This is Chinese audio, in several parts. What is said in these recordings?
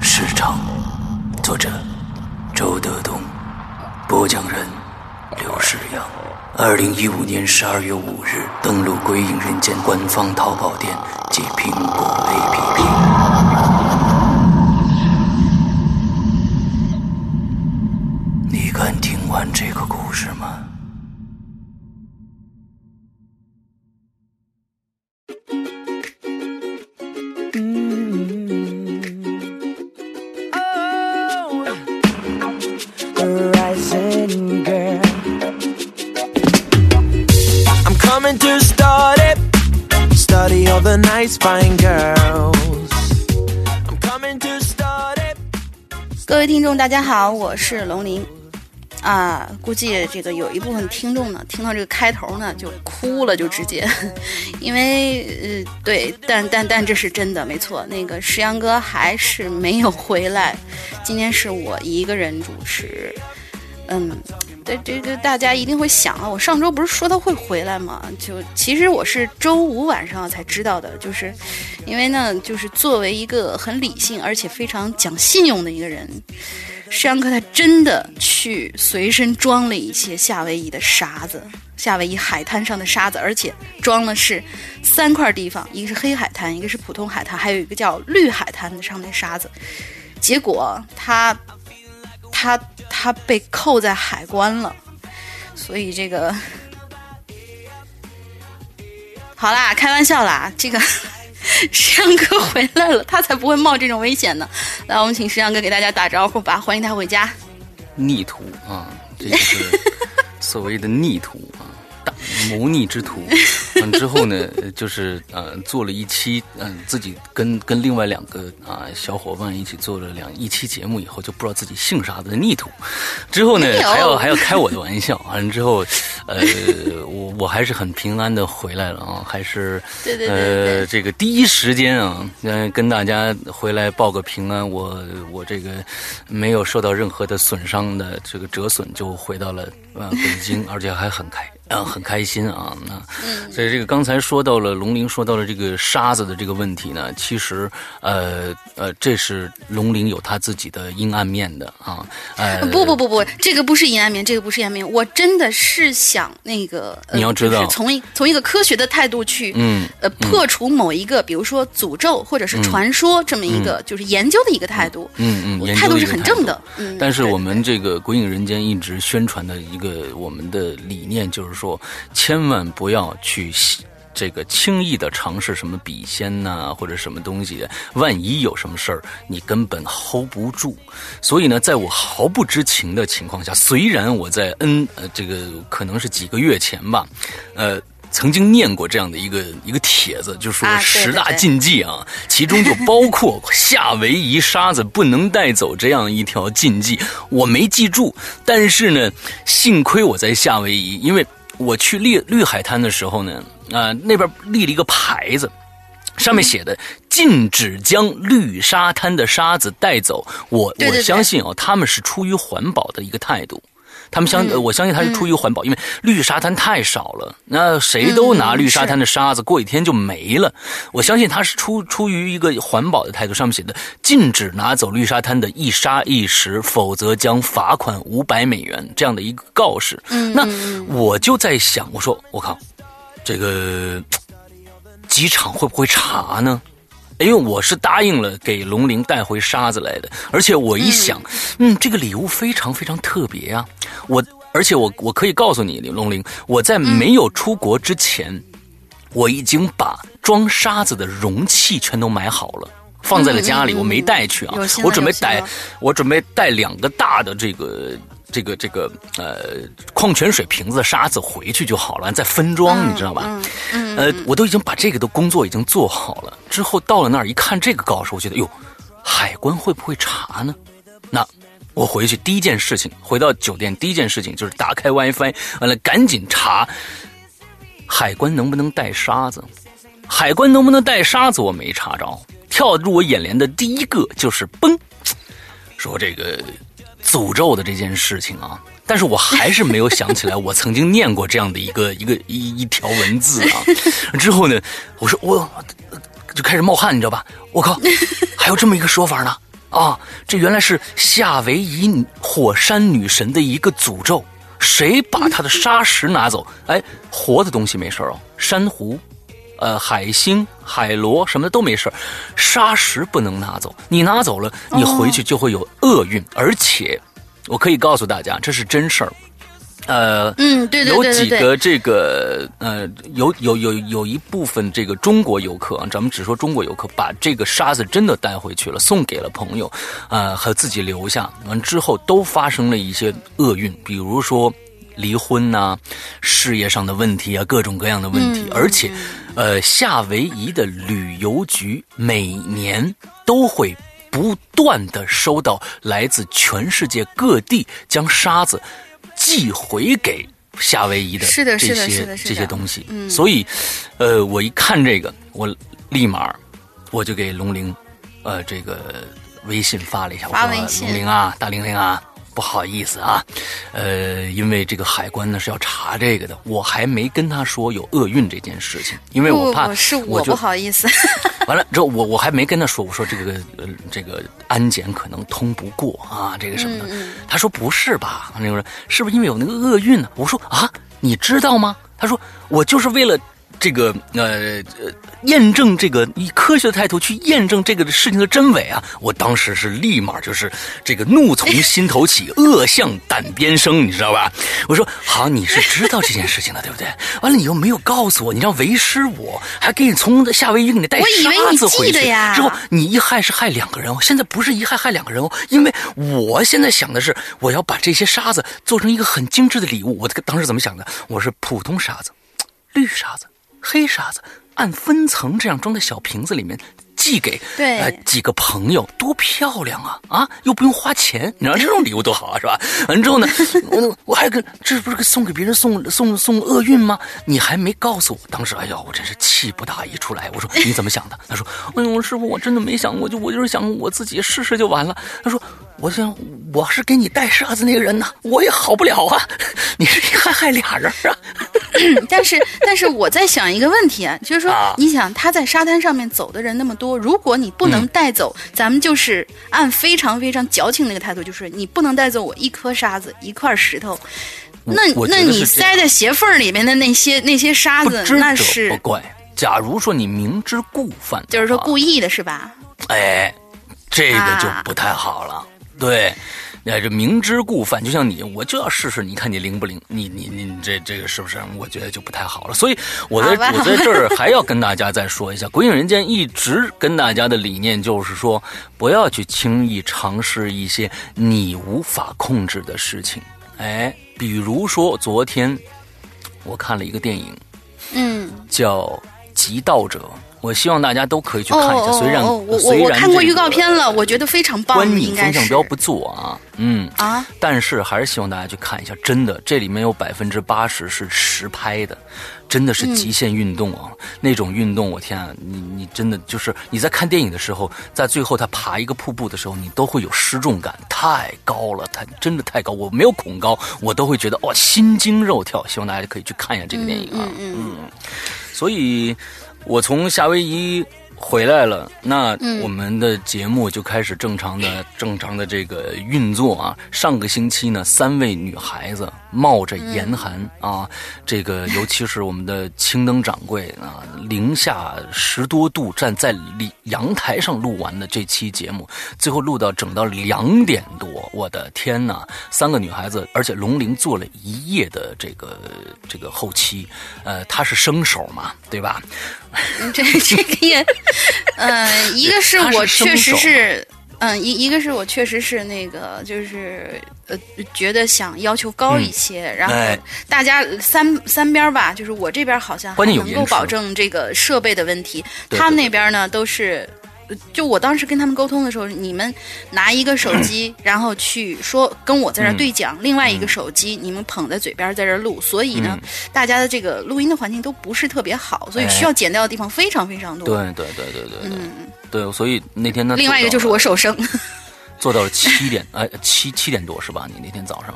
市场》，作者周德东，播讲人刘世阳。二零一五年十二月五日登录《鬼影人间》官方淘宝店及苹果 APP。你敢听完这个故事吗？各位听众，大家好，我是龙鳞。啊。估计这个有一部分听众呢，听到这个开头呢就哭了，就直接，因为呃，对，但但但这是真的，没错。那个石阳哥还是没有回来，今天是我一个人主持，嗯。这这个大家一定会想啊，我上周不是说他会回来吗？就其实我是周五晚上才知道的，就是因为呢，就是作为一个很理性而且非常讲信用的一个人，石阳哥他真的去随身装了一些夏威夷的沙子，夏威夷海滩上的沙子，而且装的是三块地方，一个是黑海滩，一个是普通海滩，还有一个叫绿海滩的上面沙子，结果他。他他被扣在海关了，所以这个好啦，开玩笑啦，这个石阳哥回来了，他才不会冒这种危险呢。来，我们请石阳哥给大家打招呼吧，欢迎他回家。逆徒啊，这就是所谓的逆徒啊。谋逆之徒，完之后呢，就是呃做了一期，嗯，自己跟跟另外两个啊小伙伴一起做了两一期节目以后，就不知道自己姓啥的逆徒，之后呢还要还要开我的玩笑，完了之后，呃，我我还是很平安的回来了啊，还是对对对呃，这个第一时间啊，呃，跟大家回来报个平安，我我这个没有受到任何的损伤的这个折损，就回到了呃北京，而且还很开。嗯，很开心啊。那，所以这个刚才说到了龙鳞，说到了这个沙子的这个问题呢，其实，呃呃，这是龙鳞有他自己的阴暗面的啊。呃，不不不不，这个不是阴暗面，这个不是阴暗面。我真的是想那个，你要知道，从一从一个科学的态度去，嗯，呃，破除某一个，比如说诅咒或者是传说这么一个，就是研究的一个态度。嗯嗯，态度是很正的。嗯，但是我们这个《鬼影人间》一直宣传的一个我们的理念就是。说千万不要去这个轻易的尝试什么笔仙呐，或者什么东西，万一有什么事儿，你根本 hold 不住。所以呢，在我毫不知情的情况下，虽然我在 N 呃这个可能是几个月前吧，呃。曾经念过这样的一个一个帖子，就说十大禁忌啊，其中就包括夏威夷沙子不能带走这样一条禁忌。我没记住，但是呢，幸亏我在夏威夷，因为我去绿绿海滩的时候呢，啊，那边立了一个牌子，上面写的禁止将绿沙滩的沙子带走。我我相信啊，他们是出于环保的一个态度。他们相，我相信他是出于环保，因为绿沙滩太少了，那谁都拿绿沙滩的沙子，过几天就没了。我相信他是出出于一个环保的态度，上面写的禁止拿走绿沙滩的一沙一石，否则将罚款五百美元这样的一个告示。那我就在想，我说我靠，这个机场会不会查呢？因为我是答应了给龙鳞带回沙子来的，而且我一想，嗯，这个礼物非常非常特别啊！我而且我我可以告诉你，龙鳞，我在没有出国之前，我已经把装沙子的容器全都买好了，放在了家里，我没带去啊。我准备带，我准备带两个大的这个。这个这个呃，矿泉水瓶子的沙子回去就好了，再分装，你知道吧？呃，我都已经把这个的工作已经做好了。之后到了那儿一看这个告示，我觉得哟，海关会不会查呢？那我回去第一件事情，回到酒店第一件事情就是打开 WiFi，完了赶紧查海关能不能带沙子。海关能不能带沙子我没查着，跳入我眼帘的第一个就是嘣，说这个。诅咒的这件事情啊，但是我还是没有想起来，我曾经念过这样的一个 一个一一条文字啊。之后呢，我说我就开始冒汗，你知道吧？我靠，还有这么一个说法呢啊！这原来是夏威夷火山女神的一个诅咒，谁把她的沙石拿走，哎，活的东西没事哦，珊瑚。呃，海星、海螺什么的都没事沙石不能拿走。你拿走了，你回去就会有厄运。而且，我可以告诉大家，这是真事儿。呃，嗯，对对对有几个这个呃，有有有有一部分这个中国游客，咱们只说中国游客，把这个沙子真的带回去了，送给了朋友，啊，和自己留下。完之后都发生了一些厄运，比如说。离婚呐，事业上的问题啊，各种各样的问题，而且，呃，夏威夷的旅游局每年都会不断的收到来自全世界各地将沙子寄回给夏威夷的这些这些东西，所以，呃，我一看这个，我立马我就给龙玲，呃，这个微信发了一下，我说龙玲啊，大玲玲啊。不好意思啊，呃，因为这个海关呢是要查这个的，我还没跟他说有厄运这件事情，因为我怕是我不好意思。完了之后，我我还没跟他说，我说这个呃这个安检可能通不过啊，这个什么的。他说不是吧？那个人是不是因为有那个厄运呢？我说啊，你知道吗？他说我就是为了。这个呃呃，验证这个以科学的态度去验证这个事情的真伪啊！我当时是立马就是这个怒从心头起，恶向胆边生，你知道吧？我说好，你是知道这件事情的，对不对？完了，你又没有告诉我，你让为师我还给你从夏威夷给你带沙子回去，之后你一害是害两个人哦。现在不是一害害两个人哦，因为我现在想的是我要把这些沙子做成一个很精致的礼物。我当时怎么想的？我是普通沙子，绿沙子。黑沙子按分层这样装在小瓶子里面，寄给对呃几个朋友，多漂亮啊啊，又不用花钱，你知道这种礼物多好啊，是吧？完了之后呢，我我还跟这不是送给别人送送送厄运吗？你还没告诉我，当时哎呦，我真是气不打一处来。我说你怎么想的？他说，哎呦，师傅，我真的没想我，就我就是想我自己试试就完了。他说，我想我是给你带沙子那个人呢，我也好不了啊，你是还害俩人啊？但是，但是我在想一个问题啊，就是说啊，你想他在沙滩上面走的人那么多，如果你不能嗯带走，咱们就是按非常非常矫情那个态度，就是你不能带走我一颗沙子、一块石头。那那你塞在鞋缝里面的那些那些沙子，那是不怪。假如说你明知故犯，就是说故意的是吧？哎，这个就啊不太好了。对，哎，这明知故犯，就像你，我就要试试，你看你灵不灵？你你你这这个是不是？我觉得就不太好了。所以我在我在这儿还要跟大家再说一下，《鬼影人间》一直跟大家的理念就是说，不要去轻易尝试一些你无法控制的事情。哎，比如说昨天我看了一个电影，嗯，叫《极道者》，我希望大家都可以去哦看一下。哦虽然哦，我我虽然我看过预告片了，我觉得非常棒，观影应该是风向标不做啊，嗯啊，但是还是希望大家去看一下，真的，这里面有百分之八十是实拍的，真的是极限运动啊！那种运动，我天啊，你你真的就是你在看电影的时候，在最后他爬一个瀑布的时候，你都会有失重感，太高了，太真的太高，我没有恐高，我都会觉得哇心惊肉跳。希望大家可以去看一下这个电影啊，嗯嗯所以，我从夏威夷回来了，那嗯我们的节目就开始正常的、正常的这个运作啊。上个星期呢，三位女孩子冒着严寒、啊，这个尤其是我们的青灯掌柜啊，零下十多度站在里阳台上录完的这期节目，最后录到整到两点多，我的天呐！三个女孩子，而且龙玲做了一夜的这个这个后期，呃，她是生手嘛，对吧？嗯这这个也，呃，一个是我确实是，嗯，一一个是我确实是那个，就是呃，觉得想要求高一些，然后哎大家三三边儿吧，就是我这边好像能够保证这个设备的问题，他们那边呢都是。呃就我当时跟他们沟通的时候，你们拿一个手机，然后去说跟我在这儿对讲，另外一个手机你们捧在嘴边在这儿录，所以呢，大家的这个录音的环境都不是特别好，所以需要剪掉的地方非常非常多。对对对对对对，对，所以那天呢，另外一个就是我手生，做到了七点，哎，七七点多是吧？你那天早上。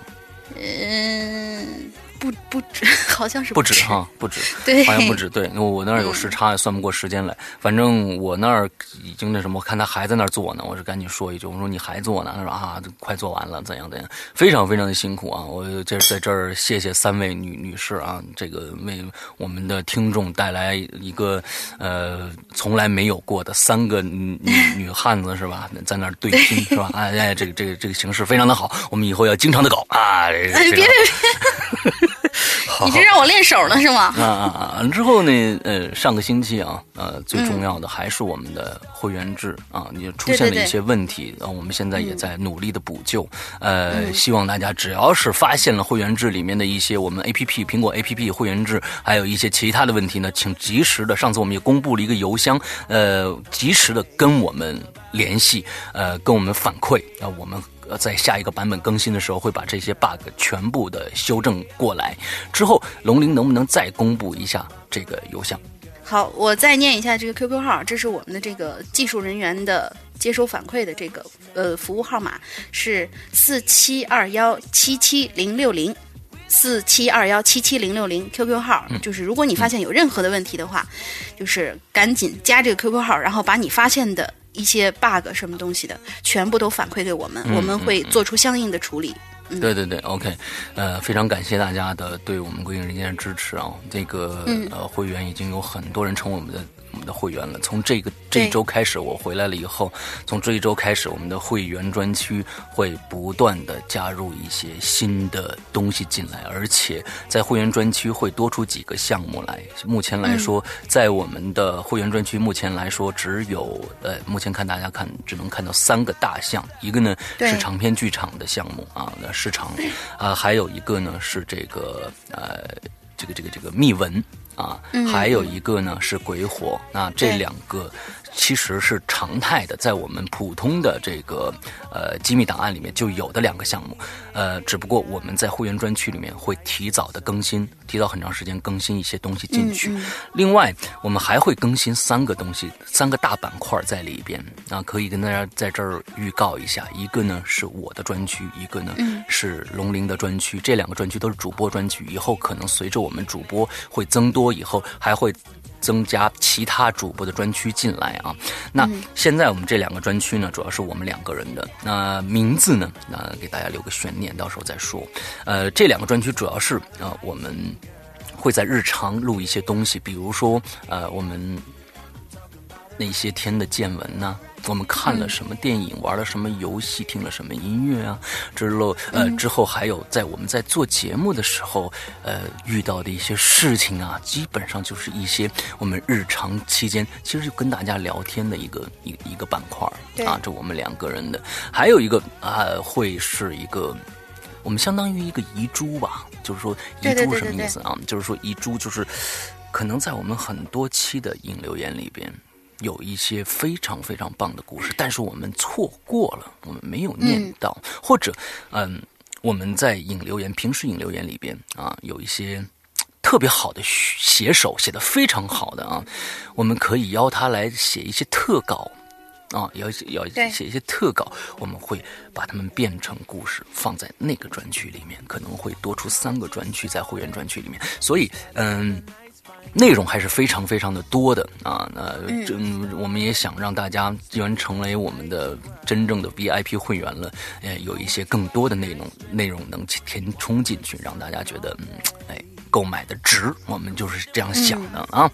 嗯，不不止，好像是不止哈，不止，对好像不止。对，我我那儿有时差，也算不过时间来。反正我那儿已经那什么，我看他还在那儿做呢，我就赶紧说一句，我说你还做呢？他说啊，快做完了，怎样怎样，非常非常的辛苦啊！我这在这儿谢谢三位女女士啊，这个为我们的听众带来一个呃从来没有过的三个女女女汉子是吧？在那儿对拼是吧？哎哎，这个这个这个形式非常的好，我们以后要经常的搞啊！别别别，我练手呢是吗？啊啊啊！之后呢，呃，上个星期啊，呃，最重要的还是我们的会员制啊，也出现了一些问题，然后我们现在也在努力的补救。呃，希望大家只要是发现了会员制里面的一些我们 A P P 苹果 A P P 会员制，还有一些其他的问题呢，请及时的，上次我们也公布了一个邮箱，呃，及时的跟我们联系，呃，跟我们反馈，啊、我们。呃，在下一个版本更新的时候，会把这些 bug 全部的修正过来。之后，龙鳞能不能再公布一下这个邮箱？好，我再念一下这个 QQ 号，这是我们的这个技术人员的接收反馈的这个呃服务号码是四七二幺七七零六零。四七二幺七七零六零 QQ 号，就是如果你发现有任何的问题的话，就是赶紧加这个 QQ 号，然后把你发现的一些 bug 什么东西的，全部都反馈给我们，我们会做出相应的处理。对对对，OK，呃，非常感谢大家的对我们《归隐人间》的支持啊！这个、呃会员已经有很多人成为我们的我们的会员了。从这个这一周开始，我回来了以后，从这一周开始，我们的会员专区会不断的加入一些新的东西进来，而且在会员专区会多出几个项目来。目前来说，在我们的会员专区，目前来说只有呃，目前看大家看只能看到三个大项，一个呢是长篇剧场的项目啊，那市场啊，还有一个呢是这个呃，这个这个这个密文啊，还有一个呢是鬼火，那这两个其实是常态的，在我们普通的这个呃机密档案里面就有的两个项目，呃，只不过我们在会员专区里面会提早的更新，提早很长时间更新一些东西进去。另外，我们还会更新三个东西，三个大板块在里边啊，可以跟大家在这儿预告一下。一个呢是我的专区，一个呢是龙鳞的专区，这两个专区都是主播专区。以后可能随着我们主播会增多，以后还会。增加其他主播的专区进来啊，那现在我们这两个专区呢，主要是我们两个人的。那名字呢，那给大家留个悬念，到时候再说。呃，这两个专区主要是啊，我们会在日常录一些东西，比如说呃，我们那些天的见闻呢。我们看了什么电影，玩了什么游戏，听了什么音乐啊？之后，呃，之后还有在我们在做节目的时候，呃，遇到的一些事情啊，基本上就是一些我们日常期间其实就跟大家聊天的一个一一个板块啊，这我们两个人的。还有一个啊，会是一个我们相当于一个遗珠吧，就是说遗珠什么意思啊？就是说遗珠就是可能在我们很多期的引流言里边。有一些非常非常棒的故事，但是我们错过了，我们没有念到，或者，嗯，我们在引留言、平时引留言里边啊，有一些特别好的写手写的非常好的啊，我们可以邀他来写一些特稿啊，要要写一些特稿，我们会把他们变成故事，放在那个专区里面，可能会多出三个专区在会员专区里面，所以，嗯。内容还是非常非常的多的啊，那这我们也想让大家既然成为我们的真正的 VIP 会员了，呃，有一些更多的内容内容能填充进去，让大家觉得嗯，哎，购买的值，我们就是这样想的啊。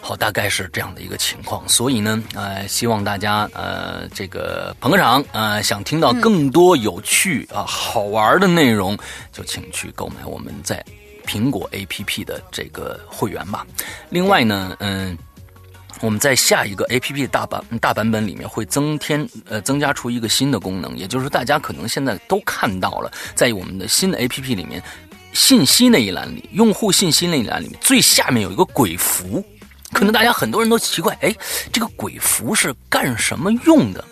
好，大概是这样的一个情况，所以呢，呃，希望大家呃，这个捧个场，呃，想听到更多有趣啊好玩的内容，就请去购买我们在。苹果 A P P 的这个会员吧。另外呢，嗯，我们在下一个 A P P 大版大版本里面会增添呃增加出一个新的功能，也就是大家可能现在都看到了，在我们的新的 A P P 里面，信息那一栏里，用户信息那一栏里面最下面有一个鬼符，可能大家很多人都奇怪，哎，这个鬼符是干什么用的？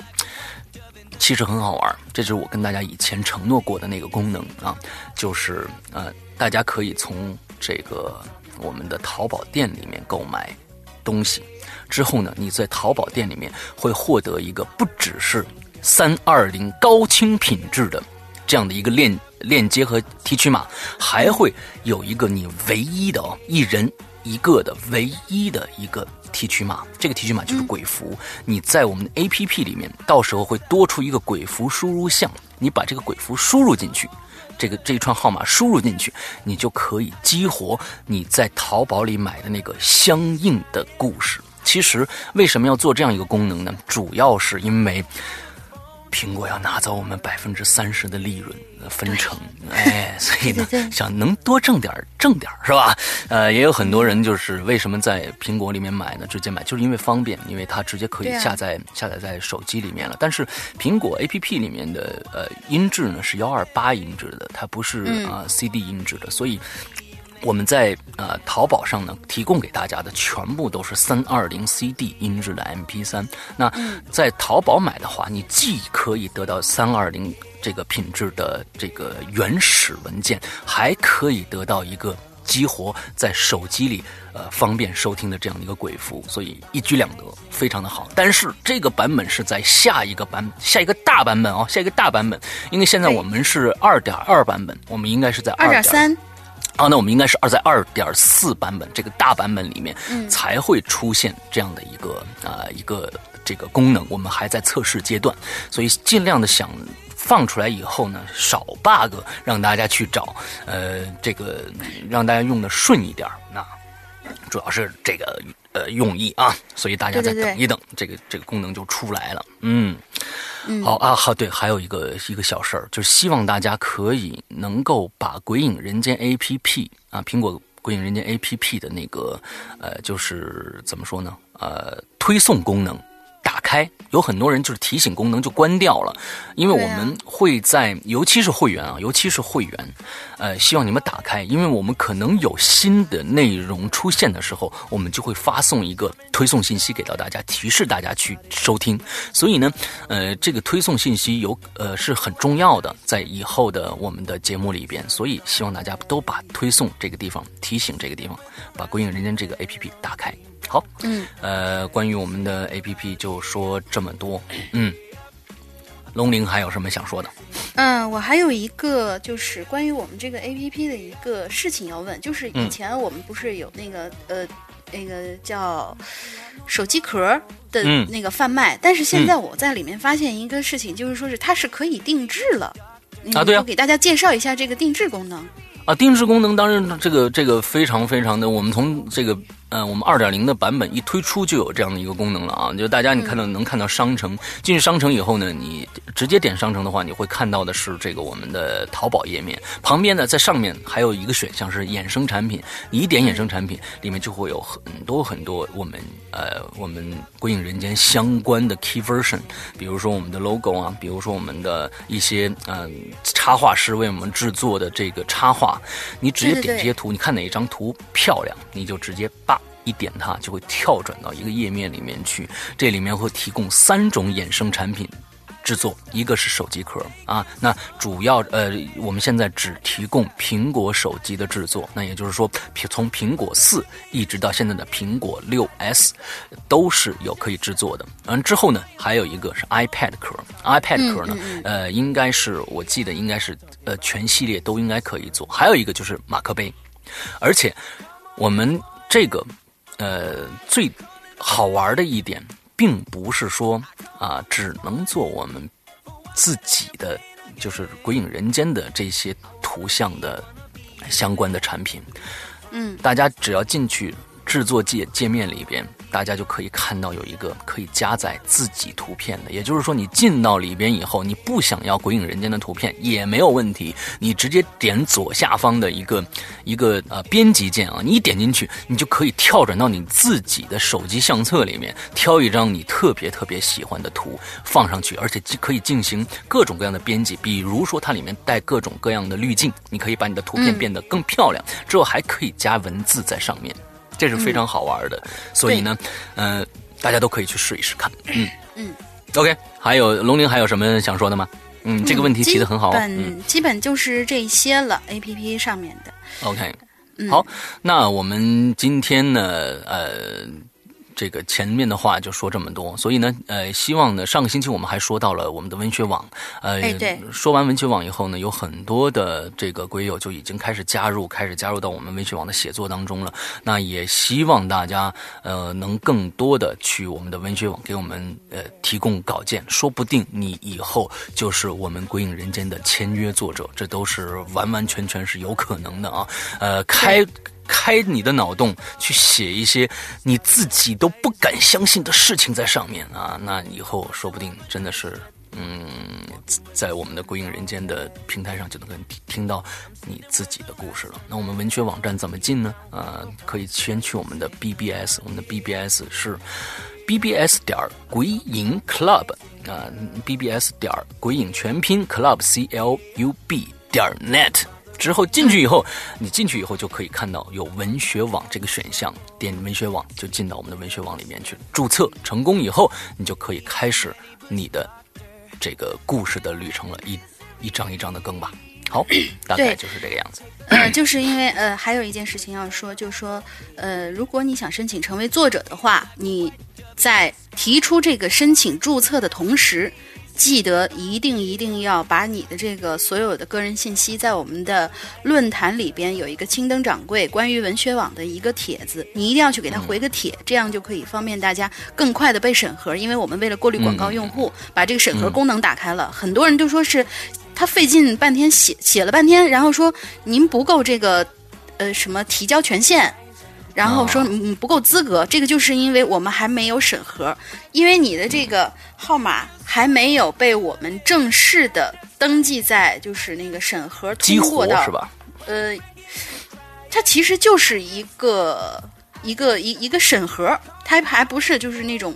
其实很好玩，这就是我跟大家以前承诺过的那个功能啊，就是呃。大家可以从这个我们的淘宝店里面购买东西，之后呢，你在淘宝店里面会获得一个不只是三二零高清品质的这样的一个链链接和提取码，还会有一个你唯一的哦，一人一个的唯一的一个提取码，这个提取码就是鬼符。你在我们的 APP 里面，到时候会多出一个鬼符输入项，你把这个鬼符输入进去。这个这一串号码输入进去，你就可以激活你在淘宝里买的那个相应的故事。其实为什么要做这样一个功能呢？主要是因为。苹果要拿走我们百分之三十的利润分成，哎，所以呢，想能多挣点挣点是吧？呃，也有很多人就是为什么在苹果里面买呢？直接买就是因为方便，因为它直接可以下载下载在手机里面了。但是苹果 A P P 里面的呃音质呢是幺二八音质的，它不是啊 C D 音质的，所以。我们在呃淘宝上呢，提供给大家的全部都是三二零 CD 音质的 MP 三。那在淘宝买的话，你既可以得到三二零这个品质的这个原始文件，还可以得到一个激活在手机里呃方便收听的这样的一个鬼符，所以一举两得，非常的好。但是这个版本是在下一个版下一个大版本哦，下一个大版本，因为现在我们是二点二版本，我们应该是在二点三。啊，那我们应该是二在二点四版本这个大版本里面才会出现这样的一个啊一个这个功能，我们还在测试阶段，所以尽量的想放出来以后呢，少 bug，让大家去找，呃，这个让大家用的顺一点那主要是这个呃用意啊，所以大家再等一等，这个这个功能就出来了，嗯。好啊，好对，还有一个一个小事儿，就是希望大家可以能够把《鬼影人间》APP 啊，苹果《鬼影人间》APP 的那个呃，就是怎么说呢？呃，推送功能打开。有很多人就是提醒功能就关掉了，因为我们会在，尤其是会员啊，尤其是会员，呃，希望你们打开，因为我们可能有新的内容出现的时候，我们就会发送一个推送信息给到大家，提示大家去收听。所以呢，呃，这个推送信息有呃是很重要的，在以后的我们的节目里边，所以希望大家都把推送这个地方、提醒这个地方，把《鬼影人间》这个 APP 打开。好，嗯，呃，关于我们的 A P P 就说这么多，嗯，龙玲还有什么想说的？嗯，我还有一个就是关于我们这个 A P P 的一个事情要问，就是以前我们不是有那个呃那个叫手机壳的那个贩卖，但是现在我在里面发现一个事情，就是说是它是可以定制了。啊，对啊，给大家介绍一下这个定制功能？啊，定制功能当然这个这个非常非常的，我们从这个。嗯，我们二点零的版本一推出就有这样的一个功能了啊！就大家你看到能看到商城，进去商城以后呢，你直接点商城的话，你会看到的是这个我们的淘宝页面。旁边呢，在上面还有一个选项是衍生产品，你一点衍生产品，里面就会有很多很多我们呃我们归影人间相关的 key version，比如说我们的 logo 啊，比如说我们的一些嗯插画师为我们制作的这个插画，你直接点这些图，你看哪一张图漂亮，你就直接把。一点它就会跳转到一个页面里面去，这里面会提供三种衍生产品制作，一个是手机壳啊，那主要呃我们现在只提供苹果手机的制作，那也就是说从苹果四一直到现在的苹果六 S 都是有可以制作的。完之后呢，还有一个是 iPad 壳，iPad 壳呢呃应该是我记得应该是呃全系列都应该可以做，还有一个就是马克杯，而且我们这个。呃，最好玩的一点，并不是说啊，只能做我们自己的，就是《鬼影人间》的这些图像的相关的产品。嗯，大家只要进去制作界界面里边。大家就可以看到有一个可以加载自己图片的，也就是说，你进到里边以后，你不想要《鬼影人间》的图片也没有问题，你直接点左下方的一个一个呃编辑键啊，你一点进去，你就可以跳转到你自己的手机相册里面，挑一张你特别特别喜欢的图放上去，而且可以进行各种各样的编辑，比如说它里面带各种各样的滤镜，你可以把你的图片变得更漂亮，之后还可以加文字在上面。这是非常好玩的，所以呢，呃，大家都可以去试一试看。嗯嗯，OK，还有龙玲还有什么想说的吗？嗯，这个问题提的很好。基本基本就是这些了，APP 上面的。OK，好，那我们今天呢，呃。这个前面的话就说这么多，所以呢，呃，希望呢，上个星期我们还说到了我们的文学网，呃，说完文学网以后呢，有很多的这个鬼友就已经开始加入，开始加入到我们文学网的写作当中了。那也希望大家呃能更多的去我们的文学网给我们呃提供稿件，说不定你以后就是我们鬼影人间的签约作者，这都是完完全全是有可能的啊，呃，开。开你的脑洞，去写一些你自己都不敢相信的事情在上面啊！那以后说不定真的是，嗯，在我们的《归影人间》的平台上就能听听到你自己的故事了。那我们文学网站怎么进呢？啊，可以先去我们的 BBS，我们的 BBS 是 BBS 点鬼影 Club 啊，BBS 点鬼影全拼 Club C L U B 点 Net。之后进去以后，你进去以后就可以看到有文学网这个选项，点文学网就进到我们的文学网里面去。注册成功以后，你就可以开始你的这个故事的旅程了，一一张一张的更吧。好，大概就是这个样子。呃，就是因为呃，还有一件事情要说，就是说呃，如果你想申请成为作者的话，你在提出这个申请注册的同时。记得一定一定要把你的这个所有的个人信息，在我们的论坛里边有一个青灯掌柜关于文学网的一个帖子，你一定要去给他回个帖，这样就可以方便大家更快的被审核。因为我们为了过滤广告用户，把这个审核功能打开了。很多人就说是他费劲半天写写了半天，然后说您不够这个呃什么提交权限。然后说你不够资格，这个就是因为我们还没有审核，因为你的这个号码还没有被我们正式的登记在就是那个审核通过的，是吧？呃，它其实就是一个一个一一个审核，它还不是就是那种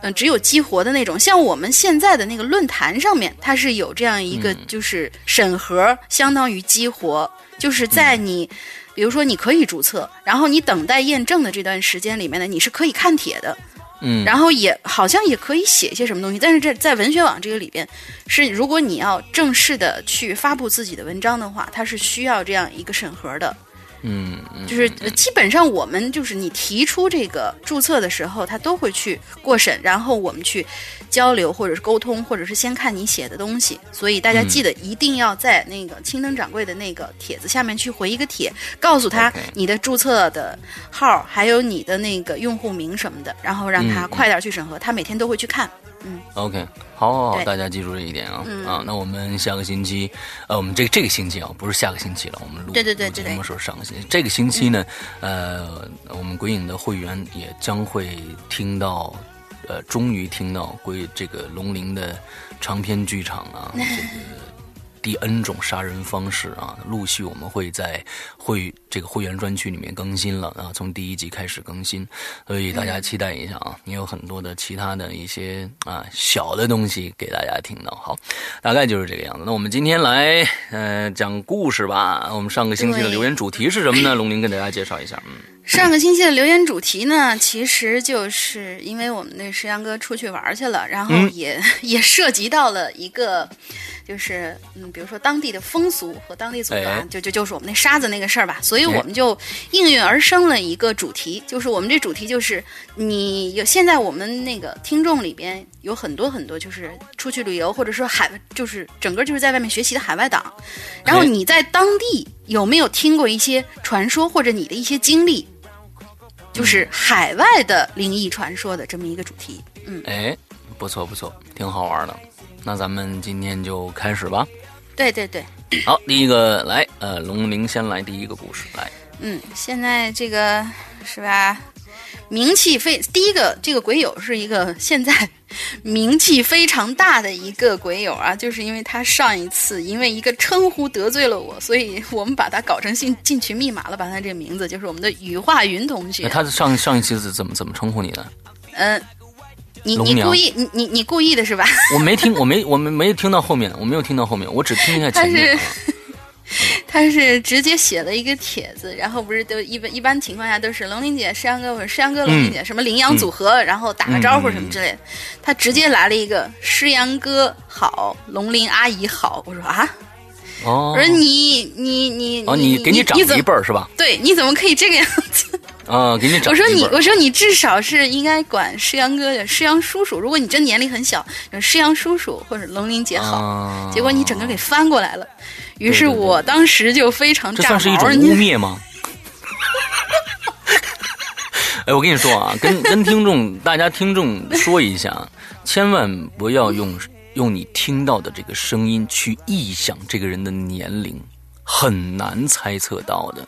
嗯，只有激活的那种。像我们现在的那个论坛上面，它是有这样一个，就是审核，相当于激活，就是在你，比如说你可以注册，然后你等待验证的这段时间里面呢，你是可以看帖的。嗯，然后也好像也可以写一些什么东西，但是这在文学网这个里边，是如果你要正式的去发布自己的文章的话，它是需要这样一个审核的。嗯，就是基本上我们就是你提出这个注册的时候，他都会去过审，然后我们去交流或者是沟通，或者是先看你写的东西。所以大家记得一定要在那个青灯掌柜的那个帖子下面去回一个帖，告诉他你的注册的号，还有你的那个用户名什么的，然后让他快点去审核，他每天都会去看。嗯，OK，好，好，好，大家记住这一点啊。啊！那我们下个星期，呃，我们这这个星期啊，不是下个星期了，我们录对对对节目时候上个星期，这个星期呢，呃，我们鬼影的会员也将会听到，呃，终于听到归这个龙鳞的长篇剧场啊，这个。第 N 种杀人方式啊，陆续我们会在会这个会员专区里面更新了啊，从第一集开始更新，所以大家期待一下啊，也有很多的其他的一些啊小的东西给大家听到。好，大概就是这个样子。那我们今天来呃讲故事吧。我们上个星期的留言主题是什么呢？龙鳞跟大家介绍一下。嗯，上个星期的留言主题呢，其实就是因为我们那石阳哥出去玩去了，然后也 也涉及到了一个。就是嗯，比如说当地的风俗和当地组团，就就就是我们那沙子那个事儿吧，所以我们就应运而生了一个主题，就是我们这主题就是你有现在我们那个听众里边有很多很多就是出去旅游或者说海就是整个就是在外面学习的海外党，然后你在当地有没有听过一些传说或者你的一些经历，就是海外的灵异传说的这么一个主题，嗯，哎，不错不错，挺好玩的。那咱们今天就开始吧。对对对，好，第一个来，呃，龙鳞先来第一个故事来。嗯，现在这个是吧？名气非第一个这个鬼友是一个现在名气非常大的一个鬼友啊，就是因为他上一次因为一个称呼得罪了我，所以我们把他搞成进进群密码了，把他这个名字就是我们的羽化云同学。他上上一期是怎么怎么称呼你的？嗯。你你故意你你你故意的是吧？我没听，我没我没没听到后面，我没有听到后面，我只听一下前面。他是直接写了一个帖子，然后不是都一般一般情况下都是龙玲姐、石阳哥或者石阳哥、龙玲姐什么羚羊组合，然后打个招呼什么之类的。他直接来了一个诗阳哥好，龙鳞阿姨好。我说啊，哦，我说你你你哦你给你长一辈儿是吧？对，你怎么可以这个样子？啊，给你我说你，我说你至少是应该管师阳哥的师阳叔叔。如果你真年龄很小，师阳叔叔或者龙鳞姐好。结果你整个给翻过来了，于是我当时就非常炸毛。这算是一种污蔑吗？哎，我跟你说啊，跟跟听众大家听众说一下，千万不要用用你听到的这个声音去臆想这个人的年龄，很难猜测到的。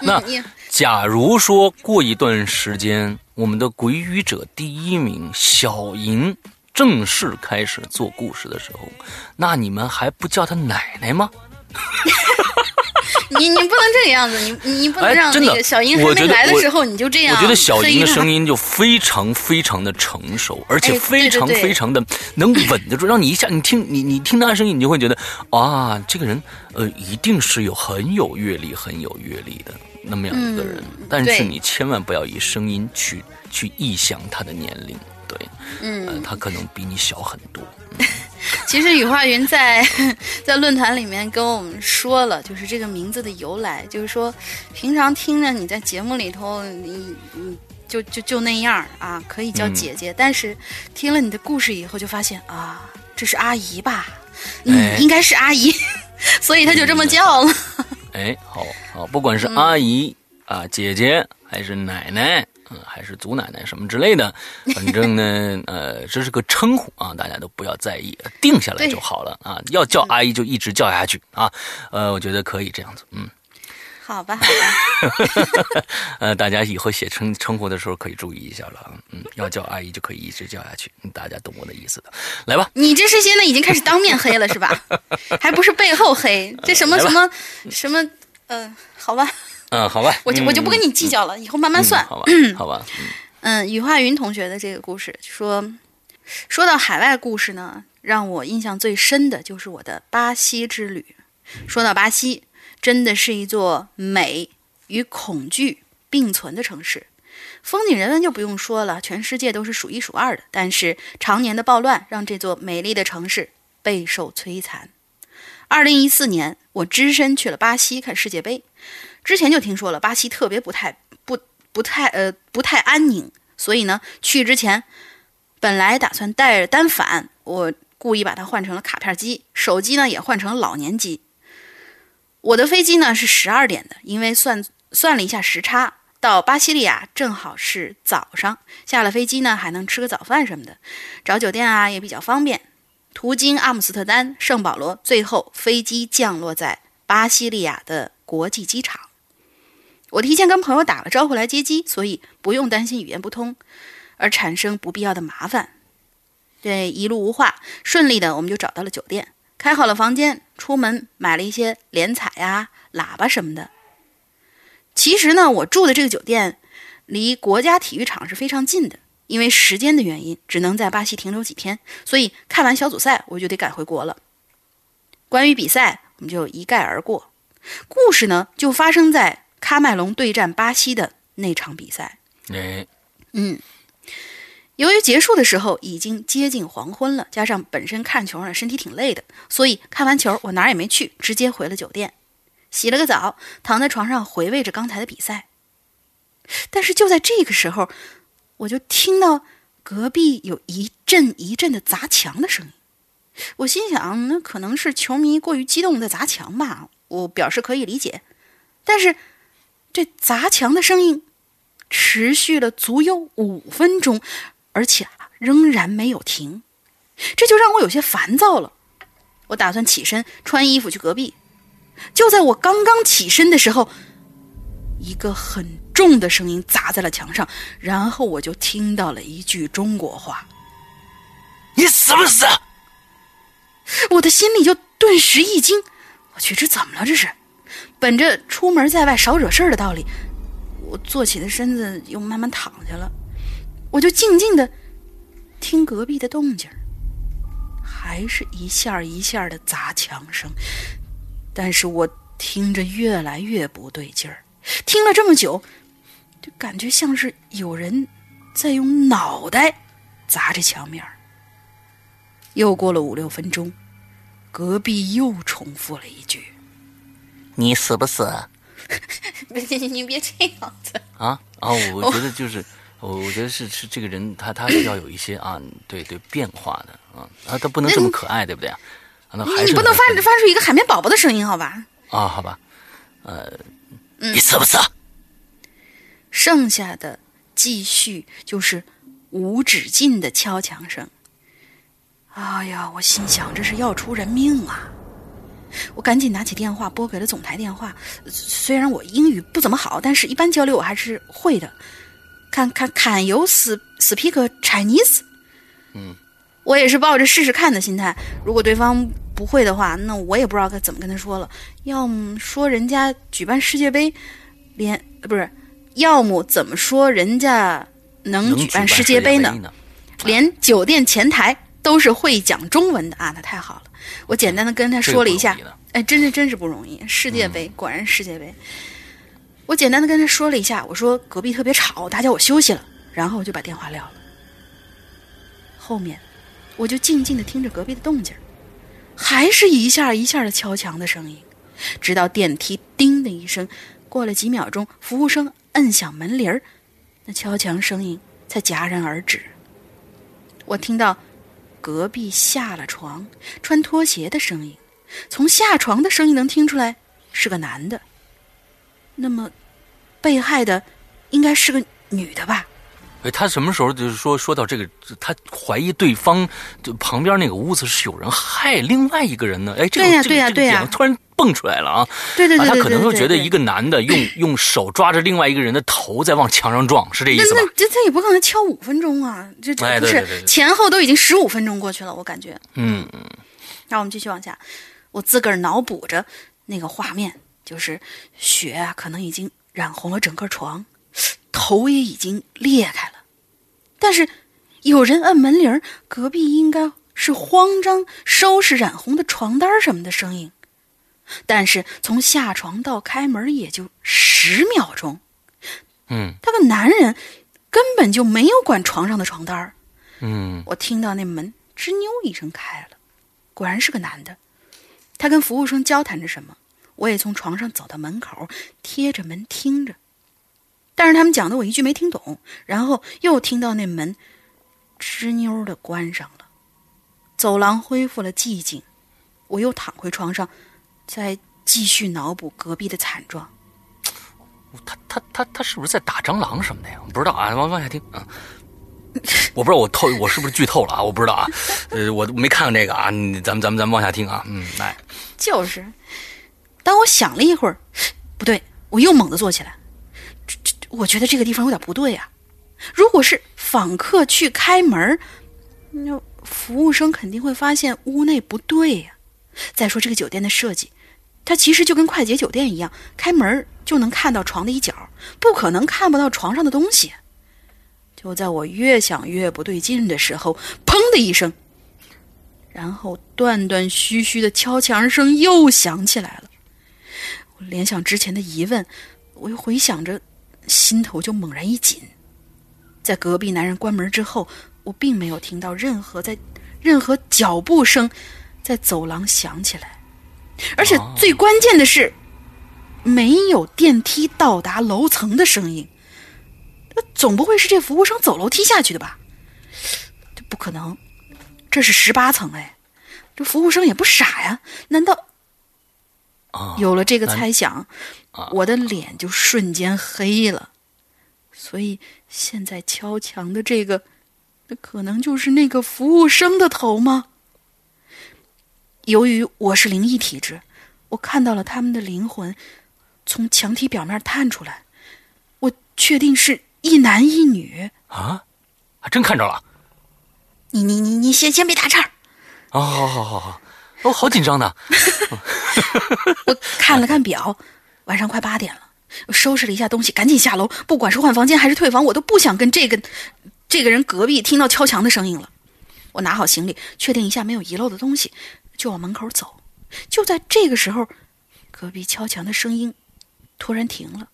那。假如说过一段时间，我们的鬼语者第一名小莹正式开始做故事的时候，那你们还不叫她奶奶吗？你你不能这个样子，你你不能让那个小莹还没来的时候你就这样。我觉得小莹的声音就非常非常的成熟，而且非常非常的能稳得住，让你一下你听你你听她的声音，你就会觉得啊，这个人呃一定是有很有阅历很有阅历的。那么样一个人，但是你千万不要以声音去去臆想他的年龄，对，嗯，他可能比你小很多。其实雨化云在 在论坛里面跟我们说了，就是这个名字的由来，就是说平常听着你在节目里头，你你就就就那样啊，可以叫姐姐，但是听了你的故事以后，就发现啊，这是阿姨吧？嗯，应该是阿姨，所以他就这么叫了。哎，好好，不管是阿姨啊、姐姐，还是奶奶，嗯，还是祖奶奶什么之类的，反正呢，呃，这是个称呼啊，大家都不要在意，定下来就好了啊。要叫阿姨就一直叫下去啊，呃，我觉得可以这样子，嗯。好吧，好吧。呃，大家以后写称称呼的时候可以注意一下了，嗯，要叫阿姨就可以一直叫下去，大家懂我的意思的，来吧。你这是现在已经开始当面黑了是吧？还不是背后黑？这什么什么什么？嗯，好吧。嗯，好吧。我就我就不跟你计较了，以后慢慢算。好吧，好吧。嗯，羽化云同学的这个故事说，说到海外故事呢，让我印象最深的就是我的巴西之旅。说到巴西，真的是一座美与恐惧并存的城市。风景人文就不用说了，全世界都是数一数二的。但是常年的暴乱让这座美丽的城市备受摧残。二零一四年，我只身去了巴西看世界杯。之前就听说了，巴西特别不太不不太呃不太安宁，所以呢，去之前本来打算带着单反，我故意把它换成了卡片机，手机呢也换成老年机。我的飞机呢是十二点的，因为算算了一下时差，到巴西利亚正好是早上。下了飞机呢还能吃个早饭什么的，找酒店啊也比较方便。途经阿姆斯特丹、圣保罗，最后飞机降落在巴西利亚的国际机场。我提前跟朋友打了招呼来接机，所以不用担心语言不通而产生不必要的麻烦。这一路无话，顺利的我们就找到了酒店，开好了房间，出门买了一些连彩呀、喇叭什么的。其实呢，我住的这个酒店离国家体育场是非常近的，因为时间的原因，只能在巴西停留几天，所以看完小组赛我就得赶回国了。关于比赛，我们就一概而过。故事呢，就发生在。喀麦隆对战巴西的那场比赛，哎，嗯，由于结束的时候已经接近黄昏了，加上本身看球呢身体挺累的，所以看完球我哪儿也没去，直接回了酒店，洗了个澡，躺在床上回味着刚才的比赛。但是就在这个时候，我就听到隔壁有一阵一阵的砸墙的声音，我心想，那可能是球迷过于激动在砸墙吧，我表示可以理解，但是。这砸墙的声音持续了足有五分钟，而且仍然没有停，这就让我有些烦躁了。我打算起身穿衣服去隔壁。就在我刚刚起身的时候，一个很重的声音砸在了墙上，然后我就听到了一句中国话：“你死不死？”我的心里就顿时一惊，我去，这怎么了？这是？本着出门在外少惹事儿的道理，我坐起的身子又慢慢躺下了。我就静静的听隔壁的动静还是一下一下的砸墙声。但是我听着越来越不对劲儿，听了这么久，就感觉像是有人在用脑袋砸着墙面又过了五六分钟，隔壁又重复了一句。你死不死？你你别这样子啊啊！我觉得就是，我我觉得是是这个人，他他是要有一些啊，对对变化的啊啊，他不能这么可爱，对不对啊？你不能发发出一个海绵宝宝的声音，好吧？啊，好吧，呃，你死不死？剩下的继续就是无止境的敲墙声。哎呀，我心想这是要出人命啊！我赶紧拿起电话拨给了总台电话。虽然我英语不怎么好，但是一般交流我还是会的。看看看有 s speak Chinese。嗯，我也是抱着试试看的心态。如果对方不会的话，那我也不知道该怎么跟他说了。要么说人家举办世界杯，连不是，要么怎么说人家能举办世界杯呢？连酒店前台都是会讲中文的啊，那太好了。我简单的跟他说了一下，哎，真是真是不容易，世界杯果然世界杯。我简单的跟他说了一下，我说隔壁特别吵，打搅我休息了，然后我就把电话撂了。后面我就静静的听着隔壁的动静，还是一下一下的敲墙的声音，直到电梯叮的一声，过了几秒钟，服务生摁响门铃儿，那敲墙声音才戛然而止。我听到。隔壁下了床，穿拖鞋的声音，从下床的声音能听出来是个男的。那么，被害的应该是个女的吧？哎，他什么时候就是说说到这个，他怀疑对方就旁边那个屋子是有人害另外一个人呢？哎，这个这个这个点突然蹦出来了啊！对对对，他可能就觉得一个男的用 用手抓着另外一个人的头在往墙上撞，是这意思吧？那这他也不可能敲五分钟啊！这这不是前后都已经十五分钟过去了，我感觉。嗯嗯。那我们继续往下，我自个儿脑补着那个画面，就是血啊，可能已经染红了整个床，头也已经裂开了，但是有人按门铃，隔壁应该是慌张收拾染红的床单什么的声音。但是从下床到开门也就十秒钟，嗯他个男人根本就没有管床上的床单儿。嗯我听到那门吱扭一声开了，果然是个男的。他跟服务生交谈着什么，我也从床上走到门口，贴着门听着。但是他们讲的我一句没听懂，然后又听到那门吱扭的关上了，走廊恢复了寂静。我又躺回床上，再继续脑补隔壁的惨状。他他他他是不是在打蟑螂什么的呀？我不知道啊，往往下听啊。我不知道我透我是不是剧透了啊？我不知道啊，呃，我没看过这个啊。你咱们咱们咱们往下听啊。嗯，来，就是，当我想了一会儿，不对，我又猛地坐起来。我觉得这个地方有点不对啊。如果是访客去开门，那服务生肯定会发现屋内不对呀、再说这个酒店的设计，它其实就跟快捷酒店一样，开门就能看到床的一角，不可能看不到床上的东西。就在我越想越不对劲的时候，砰的一声，然后断断续续的敲墙声又响起来了。我联想之前的疑问，我又回想着，心头就猛然一紧。在隔壁男人关门之后，我并没有听到任何在任何脚步声在走廊响起来，而且最关键的是，没有电梯到达楼层的声音。那总不会是这服务生走楼梯下去的吧？这不可能，这是十八层哎，这服务生也不傻呀，难道啊，有了这个猜想，啊我的脸就瞬间黑了。所以现在敲墙的这个，那可能就是那个服务生的头吗？由于我是灵异体质，我看到了他们的灵魂从墙体表面探出来，我确定是一男一女。啊，还真看着了你你你你先先别打岔儿，啊！好好好好，我好紧张呢。我看了看表，晚上快八点了。我收拾了一下东西，赶紧下楼。不管是换房间还是退房，我都不想跟这个这个人隔壁听到敲墙的声音了。我拿好行李，确定一下没有遗漏的东西，就往门口走。就在这个时候，隔壁敲墙的声音突然停了。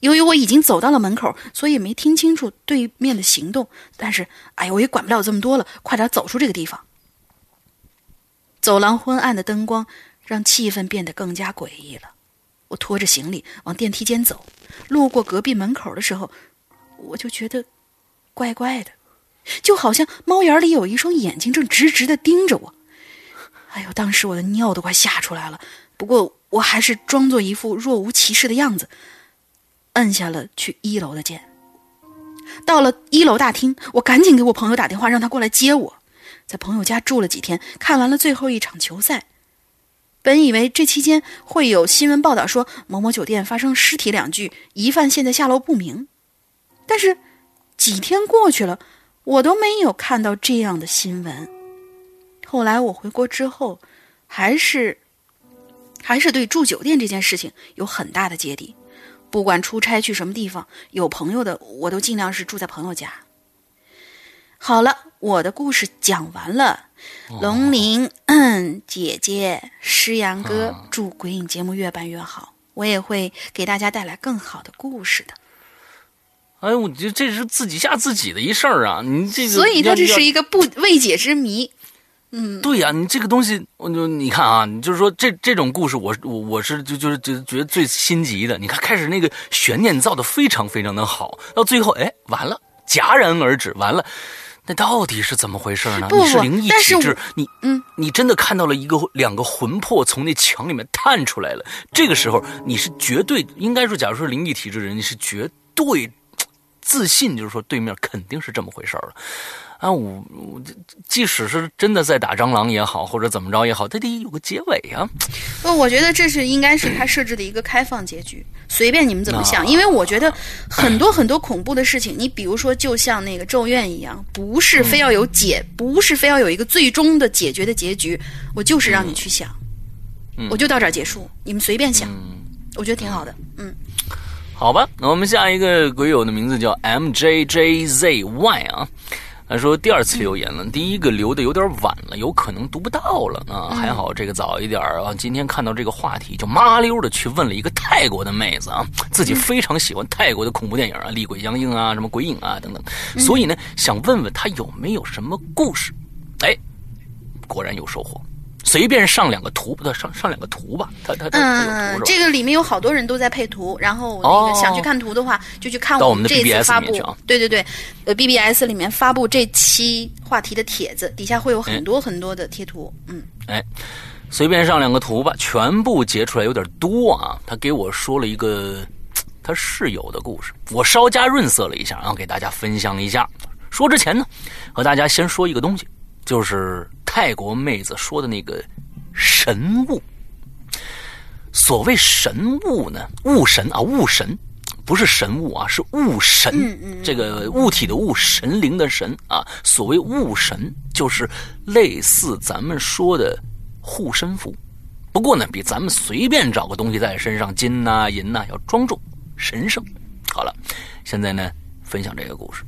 由于我已经走到了门口，所以没听清楚对面的行动。但是，哎呀，我也管不了这么多了，快点走出这个地方。走廊昏暗的灯光让气氛变得更加诡异了。我拖着行李往电梯间走，路过隔壁门口的时候，我就觉得怪怪的，就好像猫眼里有一双眼睛正直直的盯着我。哎呦，当时我的尿都快吓出来了，不过我还是装作一副若无其事的样子，摁下了去一楼的键。到了一楼大厅，我赶紧给我朋友打电话，让他过来接我。在朋友家住了几天，看完了最后一场球赛。本以为这期间会有新闻报道说某某酒店发生尸体两具，疑犯现在下落不明。但是几天过去了，我都没有看到这样的新闻。后来我回国之后，还是还是对住酒店这件事情有很大的芥蒂。不管出差去什么地方，有朋友的我都尽量是住在朋友家。好了，我的故事讲完了。龙鳞、嗯、姐姐、诗阳哥，祝鬼影节目越办越好，我也会给大家带来更好的故事的。哎，我觉得这是自己吓自己的一事儿啊！你这个，所以他这是一个不未解之谜。嗯对呀、你这个东西，我就你看啊，你就是说这这种故事我，我我是就就是就觉得最心急的。你看开始那个悬念造的非常非常的好，到最后哎完了戛然而止，完了。那到底是怎么回事呢？不不你是灵异体质，你嗯，你真的看到了一个两个魂魄从那墙里面探出来了。这个时候你是绝对应该说，假如说灵异体质的人，你是绝对自信，就是说对面肯定是这么回事儿了。啊，我我即使是真的在打蟑螂也好，或者怎么着也好，它得有个结尾啊。不，我觉得这是应该是他设置的一个开放结局，随便你们怎么想。啊因为我觉得很多很多恐怖的事情，你比如说，就像那个《咒怨》一样，不是非要有解，不是非要有一个最终的解决的结局，我就是让你去想，嗯我就到这儿结束，你们随便想，我觉得挺好的。嗯，好吧，那我们下一个鬼友的名字叫 M J J Z Y 啊。他说第二次留言了，第一个留的有点晚了，有可能读不到了啊。还好这个早一点啊。今天看到这个话题，就麻溜的去问了一个泰国的妹子啊，自己非常喜欢泰国的恐怖电影啊，厉鬼僵硬啊，什么鬼影啊等等，所以呢，想问问她有没有什么故事。哎，果然有收获。随便上两个图，不，上上两个图吧。他他他嗯，这个里面有好多人都在配图，然后那个想去看图的话，就去看我们这次发布。对对对，呃，BBS 里面发布这期话题的帖子，底下会有很多很多的贴图。嗯，哎，随便上两个图吧，全部截出来有点多啊。他给我说了一个他室友的故事，我稍加润色了一下，然后给大家分享一下。说之前呢，和大家先说一个东西。就是泰国妹子说的那个神物。所谓神物呢，物神啊，物神不是神物啊，是物神。这个物体的物，神灵的神啊。所谓物神，就是类似咱们说的护身符，不过呢，比咱们随便找个东西在身上，金呐、银呐，要庄重、神圣。好了，现在呢，分享这个故事。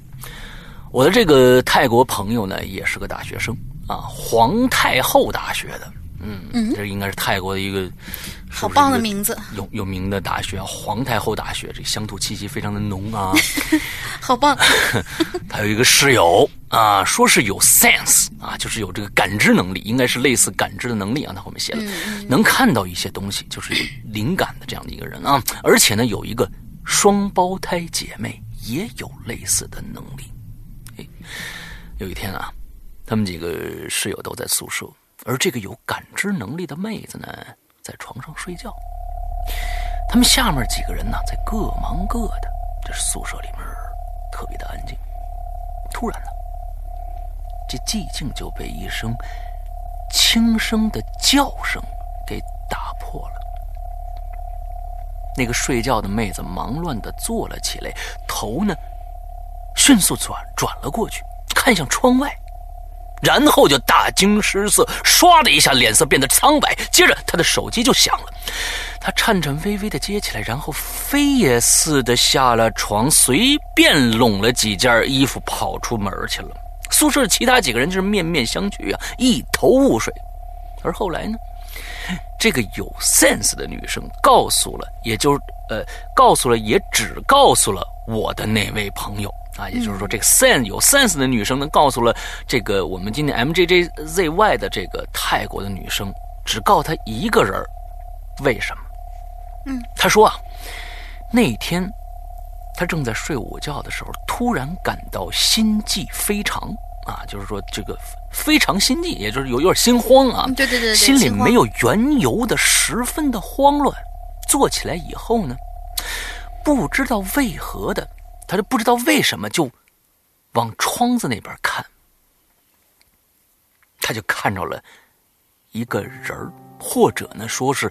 我的这个泰国朋友呢，也是个大学生啊，皇太后大学的，嗯，这应该是泰国的一个好棒的名字，有有名的大学，皇太后大学，这乡土气息非常的浓啊，好棒。他有一个室友啊，说是有 sense 啊，就是有这个感知能力，应该是类似感知的能力啊，他后面写了，能看到一些东西，就是有灵感的这样的一个人啊，而且呢，有一个双胞胎姐妹也有类似的能力。有一天啊，他们几个室友都在宿舍，而这个有感知能力的妹子呢，在床上睡觉。他们下面几个人呢，在各忙各的。这宿舍里面特别的安静。突然呢，这寂静就被一声轻声的叫声给打破了。那个睡觉的妹子忙乱的坐了起来，头呢？迅速转转了过去，看向窗外，然后就大惊失色，唰的一下脸色变得苍白。接着他的手机就响了，他颤颤巍巍的接起来，然后飞也似的下了床，随便拢了几件衣服跑出门去了。宿舍其他几个人就是面面相觑啊，一头雾水。而后来呢，这个有 sense 的女生告诉了，也就呃告诉了，也只告诉了我的那位朋友。啊，也就是说，这个 sense 有 sense 的女生呢，告诉了这个我们今天 M J J Z Y 的这个泰国的女生，只告她一个人为什么？嗯，她说啊，那天她正在睡午觉的时候，突然感到心悸非常啊，就是说这个非常心悸，也就是有有点心慌啊，对对对，心里没有缘由的十分的慌乱，坐起来以后呢，不知道为何的。他就不知道为什么就往窗子那边看，他就看着了一个人，或者呢说是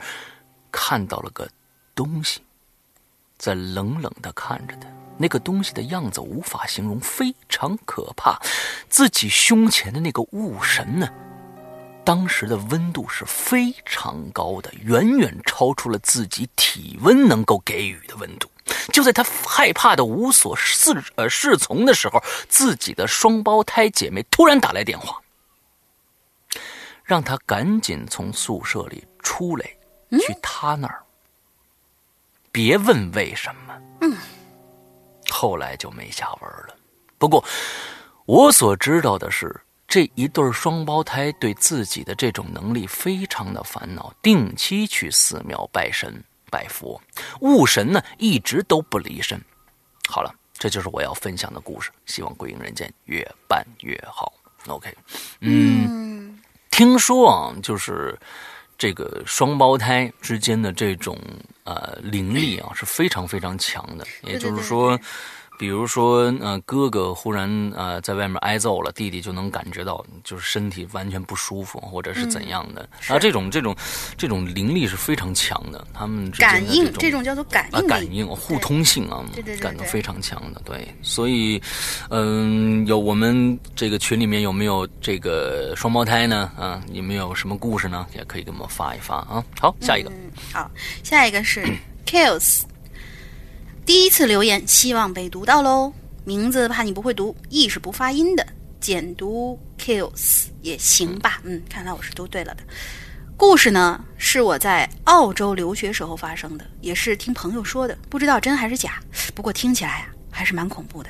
看到了个东西，在冷冷的看着他。那个东西的样子无法形容，非常可怕。自己胸前的那个物神呢，当时的温度是非常高的，远远超出了自己体温能够给予的温度。就在他害怕的无所适呃适从的时候，自己的双胞胎姐妹突然打来电话，让他赶紧从宿舍里出来，去他那儿。别问为什么，嗯，后来就没下文了。不过，我所知道的是，这一对双胞胎对自己的这种能力非常的烦恼，定期去寺庙拜神。拜佛，悟神呢一直都不离身。好了，这就是我要分享的故事。希望鬼影人间越办越好。OK，嗯，听说啊，就是这个双胞胎之间的这种呃灵力啊是非常非常强的，也就是说。比如说，呃，哥哥忽然呃在外面挨揍了，弟弟就能感觉到，就是身体完全不舒服，或者是怎样的。啊，这种这种这种灵力是非常强的，他们感应这种叫做感应，啊，感应互通性啊，感应非常强的。对，所以，嗯，有我们这个群里面有没有这个双胞胎呢？啊，你们有什么故事呢？也可以给我们发一发啊。好，下一个，好，下一个是 Kills。第一次留言，希望被读到喽。名字怕你不会读，，e 是不发音的。简读 kills 也行吧。嗯，看来我是读对了的。故事呢是我在澳洲留学时候发生的，也是听朋友说的，不知道真还是假。不过听起来啊还是蛮恐怖的。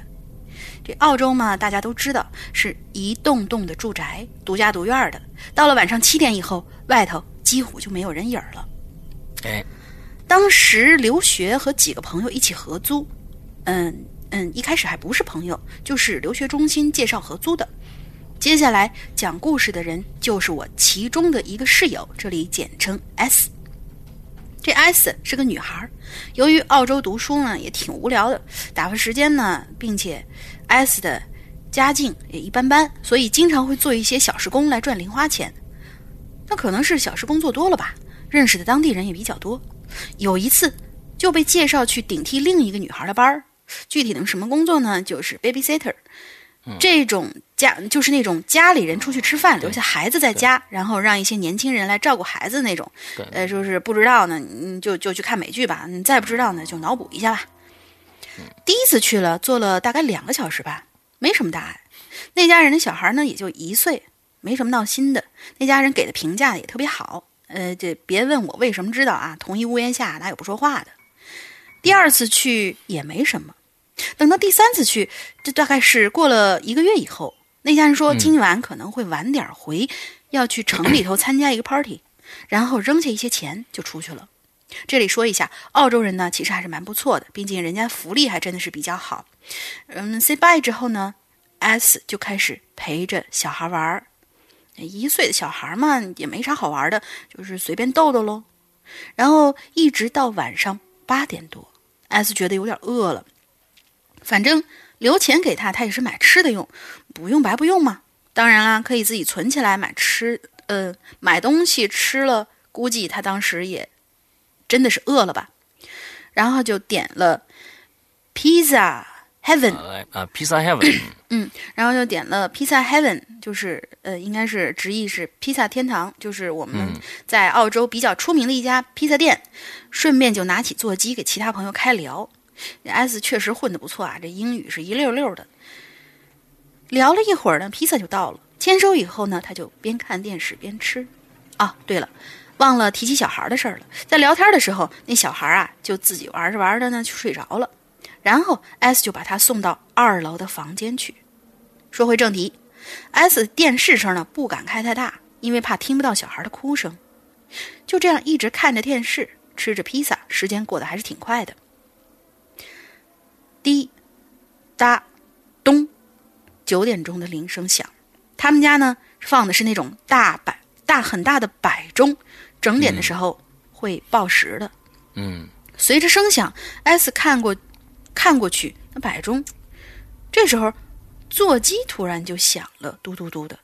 这澳洲嘛，大家都知道是一栋栋的住宅，独家独院的。到了晚上七点以后，外头几乎就没有人影儿了。哎，当时留学和几个朋友一起合租，嗯嗯，一开始还不是朋友，就是留学中心介绍合租的。接下来讲故事的人就是我其中的一个室友，这里简称 S。这 S 是个女孩，由于澳洲读书呢也挺无聊的，打发时间呢，并且 S 的家境也一般般，所以经常会做一些小时工来赚零花钱。那可能是小时工做多了吧，认识的当地人也比较多。有一次就被介绍去顶替另一个女孩的班儿，具体的什么工作呢？就是 babysitter。这种家就是那种家里人出去吃饭，留下孩子在家，然后让一些年轻人来照顾孩子那种。呃，就是不知道呢，你就就去看美剧吧；你再不知道呢，就脑补一下吧。第一次去了，做了大概两个小时吧，没什么大碍。那家人的小孩呢，也就一岁，没什么闹心的。那家人给的评价也特别好。呃，这别问我为什么知道啊，同一屋檐下哪有不说话的。第二次去也没什么。等到第三次去，这大概是过了一个月以后，那家人说今晚可能会晚点回，要去城里头参加一个 party，然后扔下一些钱就出去了。这里说一下，澳洲人呢其实还是蛮不错的，毕竟人家福利还真的是比较好。嗯，say bye 之后呢，S 就开始陪着小孩玩儿。一岁的小孩嘛，也没啥好玩的，就是随便逗逗喽。然后一直到晚上八点多，S 觉得有点饿了。反正留钱给他，他也是买吃的用，不用白不用嘛。当然啦，可以自己存起来买吃，呃，买东西吃了。估计他当时也真的是饿了吧，然后就点了 Pizza Heaven 啊，Pizza Heaven，嗯，然后就点了 Pizza Heaven，就是呃，应该是直译是披萨天堂，就是我们在澳洲比较出名的一家披萨店。顺便就拿起座机给其他朋友开聊。S 确实混得不错啊，这英语是一溜溜的。聊了一会儿呢，披萨就到了。签收以后呢，他就边看电视边吃。啊，对了，忘了提起小孩的事儿了。在聊天的时候，那小孩啊就自己玩着玩着呢就睡着了。然后 S 就把他送到二楼的房间去。说回正题，S 电视声呢不敢开太大，因为怕听不到小孩的哭声。就这样一直看着电视，吃着披萨，时间过得还是挺快的。滴答咚，九点钟的铃声响。他们家呢放的是那种大摆大很大的摆钟，整点的时候会报时的。嗯，随着声响，S 看过看过去那摆钟，这时候座机突然就响了，嘟嘟嘟的，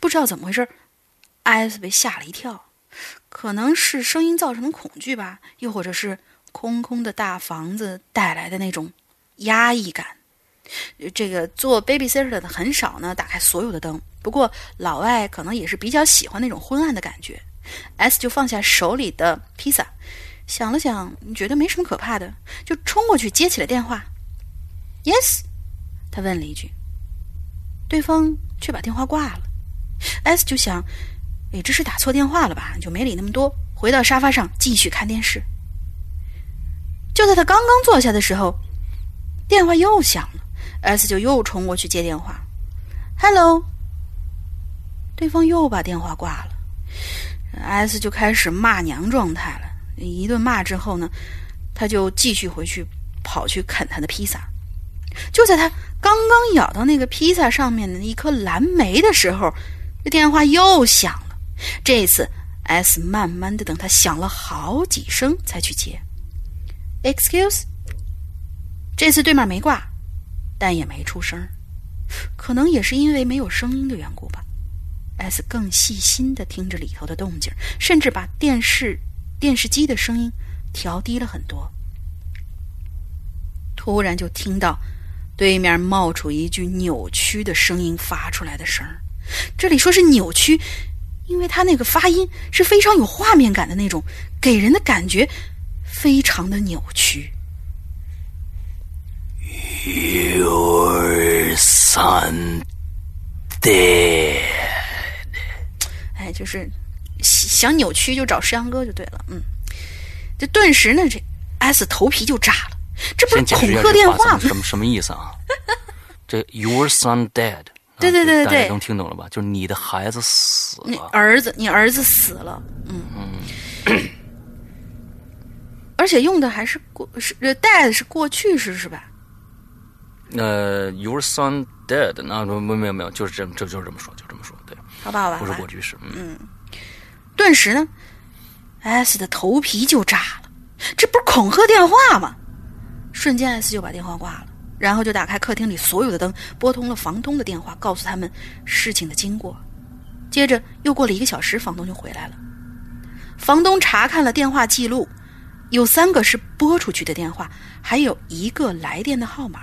不知道怎么回事，S 被吓了一跳，可能是声音造成的恐惧吧，又或者是。空空的大房子带来的那种压抑感，这个做 babysitter 的很少呢，打开所有的灯。不过老外可能也是比较喜欢那种昏暗的感觉。S 就放下手里的披萨，想了想，觉得没什么可怕的，就冲过去接起了电话。Yes，他问了一句，对方却把电话挂了。S 就想，哎，这是打错电话了吧？就没理那么多，回到沙发上继续看电视。就在他刚刚坐下的时候，电话又响了。S 就又冲过去接电话，“Hello。”对方又把电话挂了。S 就开始骂娘状态了。一顿骂之后呢，他就继续回去跑去啃他的披萨。就在他刚刚咬到那个披萨上面的一颗蓝莓的时候，这电话又响了。这次 S 慢慢的等他响了好几声才去接。Excuse，这次对面没挂，但也没出声，可能也是因为没有声音的缘故吧。S 更细心的听着里头的动静，甚至把电视电视机的声音调低了很多。突然就听到对面冒出一句扭曲的声音发出来的声儿，这里说是扭曲，因为他那个发音是非常有画面感的那种，给人的感觉。非常的扭曲。Your son dead。哎，就是想扭曲就找石阳哥就对了。嗯，这顿时呢，这 S 头皮就炸了。这不是恐吓电话吗？什么什么意思啊？这 Your son dead。对对对对，对能听懂了吧？就是你的孩子死了，你儿子，你儿子死了。嗯嗯。而且用的还是过是 dead 是过去式是吧？呃，Your son dead，那没没有没有，就是这这就是这么说，就这么说，对，好吧好吧，不是过去式。嗯，顿时呢，S 的头皮就炸了，这不是恐吓电话吗？瞬间 S 就把电话挂了，然后就打开客厅里所有的灯，拨通了房东的电话，告诉他们事情的经过。接着又过了一个小时，房东就回来了。房东查看了电话记录，有三个是拨出去的电话，还有一个来电的号码。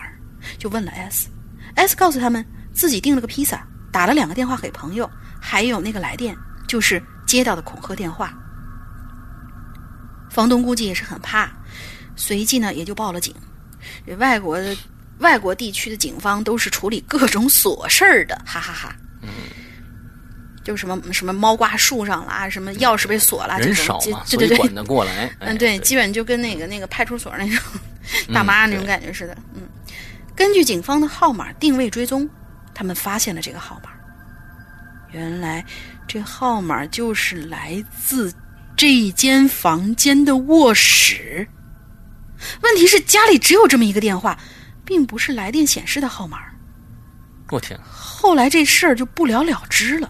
就问了 S，S 告诉他们自己订了个披萨，打了两个电话给朋友，还有那个来电就是接到的恐吓电话。房东估计也是很怕，随即呢也就报了警。这外国的外国地区的警方都是处理各种琐事儿的，哈哈哈。嗯，就什么什么猫挂树上了啊，什么钥匙被锁了，人少嘛，对对对，管得过来。嗯，对，基本就跟那个那个派出所那种 大妈那种感觉似的，嗯。根据警方的号码定位追踪，他们发现了这个号码。原来，这号码就是来自这间房间的卧室。问题是家里只有这么一个电话，并不是来电显示的号码。我天！后来这事儿就不了了之了。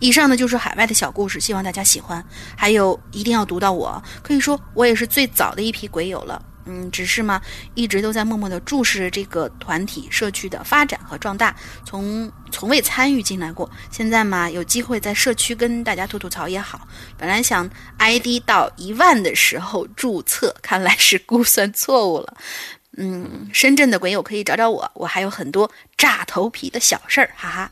以上呢就是海外的小故事，希望大家喜欢。还有一定要读到我，可以说我也是最早的一批鬼友了。嗯，只是嘛，一直都在默默的注视这个团体社区的发展和壮大，从从未参与进来过。现在嘛，有机会在社区跟大家吐吐槽也好。本来想 ID 到一万的时候注册，看来是估算错误了。嗯，深圳的鬼友可以找找我，我还有很多炸头皮的小事儿，哈哈。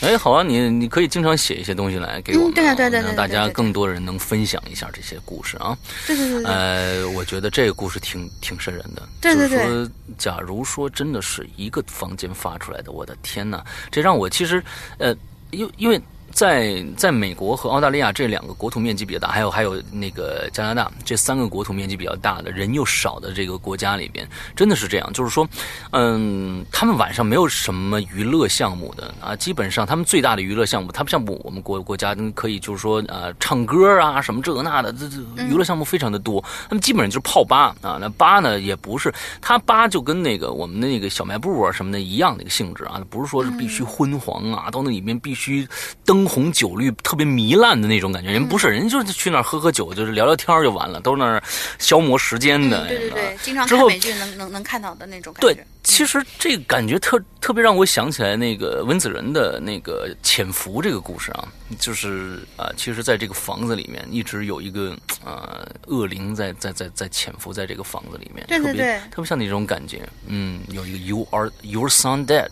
哎，好啊，你你可以经常写一些东西来给我们，对啊，对对对，让大家更多人能分享一下这些故事啊。对对对。呃，我觉得这个故事挺挺瘆人的。对对对。就是说，假如说真的是一个房间发出来的，我的天哪，这让我其实，呃，因因为。在在美国和澳大利亚这两个国土面积比较大，还有还有那个加拿大这三个国土面积比较大的人又少的这个国家里边，真的是这样。就是说，嗯，他们晚上没有什么娱乐项目的啊，基本上他们最大的娱乐项目，他们像我们国国家可以就是说啊，唱歌啊什么这个那的，这这娱乐项目非常的多。他们基本上就是泡吧啊，那吧呢也不是，他吧就跟那个我们的那个小卖部啊什么的一样的一个性质啊，不是说是必须昏黄啊，到那里面必须灯。灯红酒绿，特别糜烂的那种感觉。人不是，人就是去那儿喝喝酒，就是聊聊天就完了，都是那儿消磨时间的。对对对，经常看美剧能能能看到的那种感觉。对，其实这个感觉特特别让我想起来那个温子仁的那个潜伏这个故事啊，就是啊，其实在这个房子里面一直有一个呃恶灵在在在在潜伏在这个房子里面，对对对，特别像那种感觉。嗯，有一个 You are your son dead。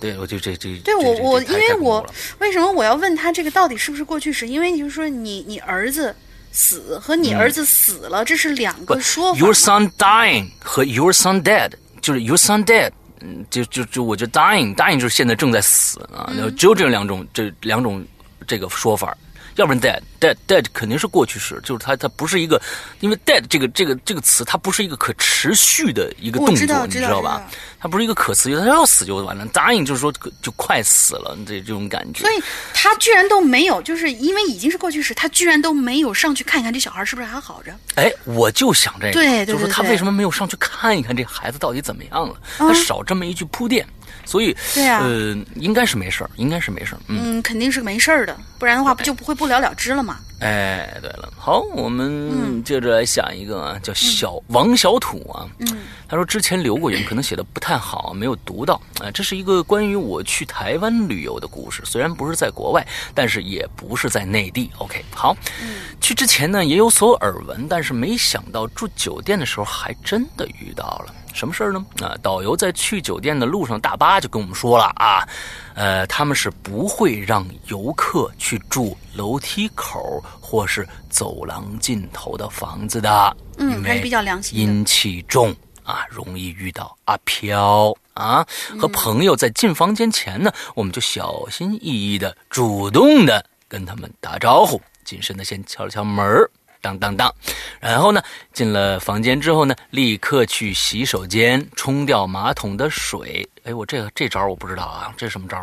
对，我就这这。对我我，因为我为什么我要问他这个到底是不是过去式？因为就是说，你你儿子死和你儿子死了，这是两个说法。Your son dying 和 Your son dead，就是 Your son dead，嗯，就就就我觉得 dying，dying 就是现在正在死啊，只有这两种这两种这个说法。要不然 dead dead dead 肯定是过去式，就是它它不是一个，因为 dead 这个这个这个词它不是一个可持续的一个动作，你知道吧？它不是一个可持续，它要死就完了。答应就是说就快死了，这这种感觉。所以他居然都没有，就是因为已经是过去式，他居然都没有上去看一看这小孩是不是还好着。哎，我就想这个，对，就是说他为什么没有上去看一看这孩子到底怎么样了？他少这么一句铺垫。所以，对啊，呃，应该是没事儿，应该是没事儿，嗯，肯定是没事儿的，不然的话不就不会不了了之了吗？哎，对了，好，我们接着来想一个啊，叫小王小土啊，嗯，他说之前留过言，可能写的不太好，没有读到啊，这是一个关于我去台湾旅游的故事，虽然不是在国外，但是也不是在内地。OK，好，去之前呢也有所耳闻，但是没想到住酒店的时候还真的遇到了。什么事儿呢？啊，导游在去酒店的路上，大巴就跟我们说了啊，呃，他们是不会让游客去住楼梯口或是走廊尽头的房子的，嗯，还是比较良心，阴气重啊，容易遇到阿飘啊。和朋友在进房间前呢，我们就小心翼翼的、主动的跟他们打招呼，谨慎的先敲了敲门儿。当当当，然后呢，进了房间之后呢，立刻去洗手间冲掉马桶的水。哎，我这个这招我不知道啊，这什么招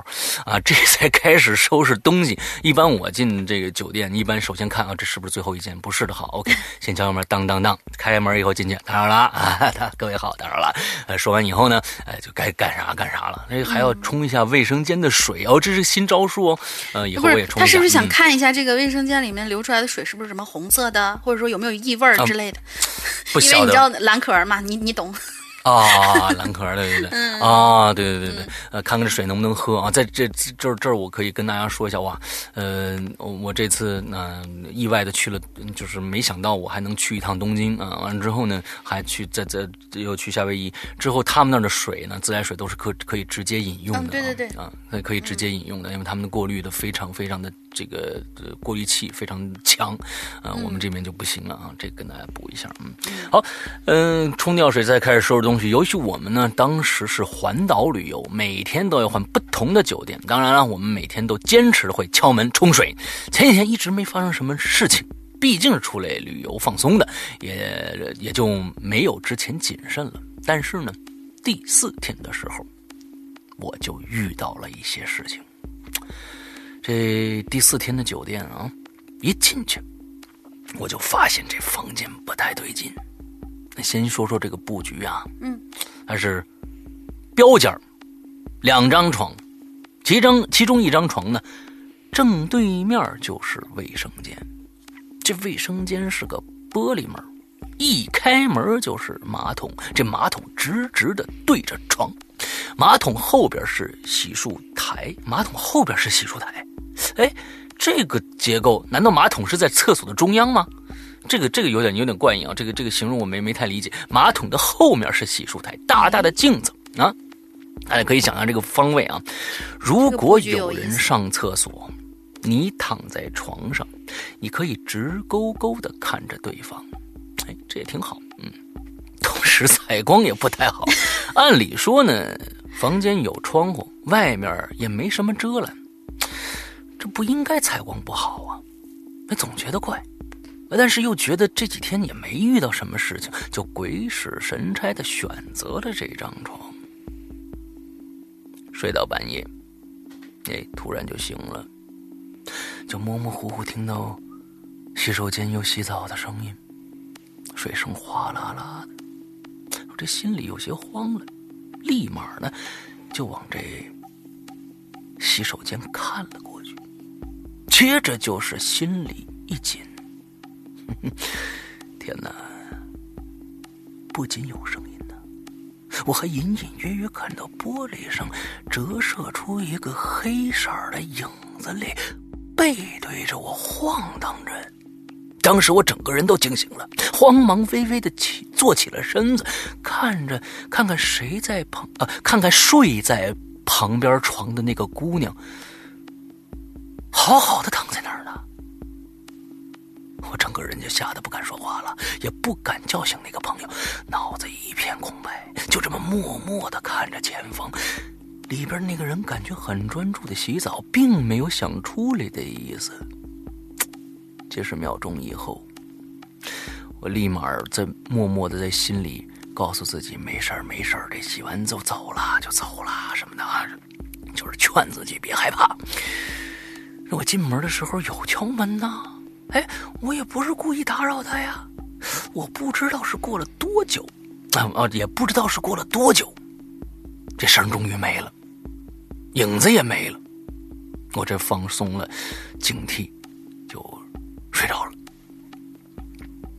啊？这 才开始收拾东西。一般我进这个酒店，一般首先看啊，这是不是最后一间？不是的，好，OK，先敲敲门，当当当，开门以后进去，打扰了啊，各位好，打扰了。呃，说完以后呢，哎，就该干啥干啥了。那还要冲一下卫生间的水哦，这是新招数哦。呃，以后我也冲一下。他是不是想看一下这个卫生间里面流出来的水是不是什么红色的，或者说有没有异味之类的？不因为你知道蓝可儿嘛，你你懂。啊，蓝壳的，对对对，啊，对对对对，呃，看看这水能不能喝啊？在这这儿这儿，我可以跟大家说一下哇，呃，我这次呢意外的去了，就是没想到我还能去一趟东京啊。完了之后呢，还去在在又去夏威夷，之后他们那儿的水呢，自来水都是可可以直接饮用的，对对对，啊，可以直接饮用的，因为他们的过滤的非常非常的。这个过滤器非常强，啊，我们这边就不行了啊，这跟大家补一下，嗯，好，嗯，冲掉水再开始收拾东西。尤其我们呢，当时是环岛旅游，每天都要换不同的酒店，当然了，我们每天都坚持会敲门冲水。前几天一直没发生什么事情，毕竟是出来旅游放松的，也也就没有之前谨慎了。但是呢，第四天的时候，我就遇到了一些事情。这第四天的酒店啊，一进去我就发现这房间不太对劲。那先说说这个布局啊，嗯，它是标间两张床，其中其中一张床呢，正对面就是卫生间。这卫生间是个玻璃门，一开门就是马桶，这马桶直直的对着床，马桶后边是洗漱台，马桶后边是洗漱台。哎，这个结构难道马桶是在厕所的中央吗？这个这个有点有点怪异啊！这个这个形容我没没太理解。马桶的后面是洗漱台，大大的镜子啊，大家可以想象这个方位啊。如果有人上厕所，你躺在床上，你可以直勾勾的看着对方。哎，这也挺好，嗯。同时采光也不太好。按理说呢，房间有窗户，外面也没什么遮拦。不应该采光不好啊，那总觉得怪，但是又觉得这几天也没遇到什么事情，就鬼使神差的选择了这张床。睡到半夜，哎，突然就醒了，就模模糊糊听到洗手间有洗澡的声音，水声哗啦啦的，我这心里有些慌了，立马呢就往这洗手间看了过。接着就是心里一紧，天哪！不仅有声音呢，我还隐隐约约看到玻璃上折射出一个黑色的影子里，背对着我晃荡着。当时我整个人都惊醒了，慌忙微微的起坐起了身子，看着看看谁在旁啊，看看睡在旁边床的那个姑娘。好好的躺在那儿呢，我整个人就吓得不敢说话了，也不敢叫醒那个朋友，脑子一片空白，就这么默默的看着前方。里边那个人感觉很专注的洗澡，并没有想出来的意思。几十秒钟以后，我立马在默默的在心里告诉自己：没事儿，没事儿，这洗完就走了，就走了什么的，就是劝自己别害怕。我进门的时候有敲门呐，哎，我也不是故意打扰他呀，我不知道是过了多久，啊啊，也不知道是过了多久，这声终于没了，影子也没了，我这放松了警惕，就睡着了。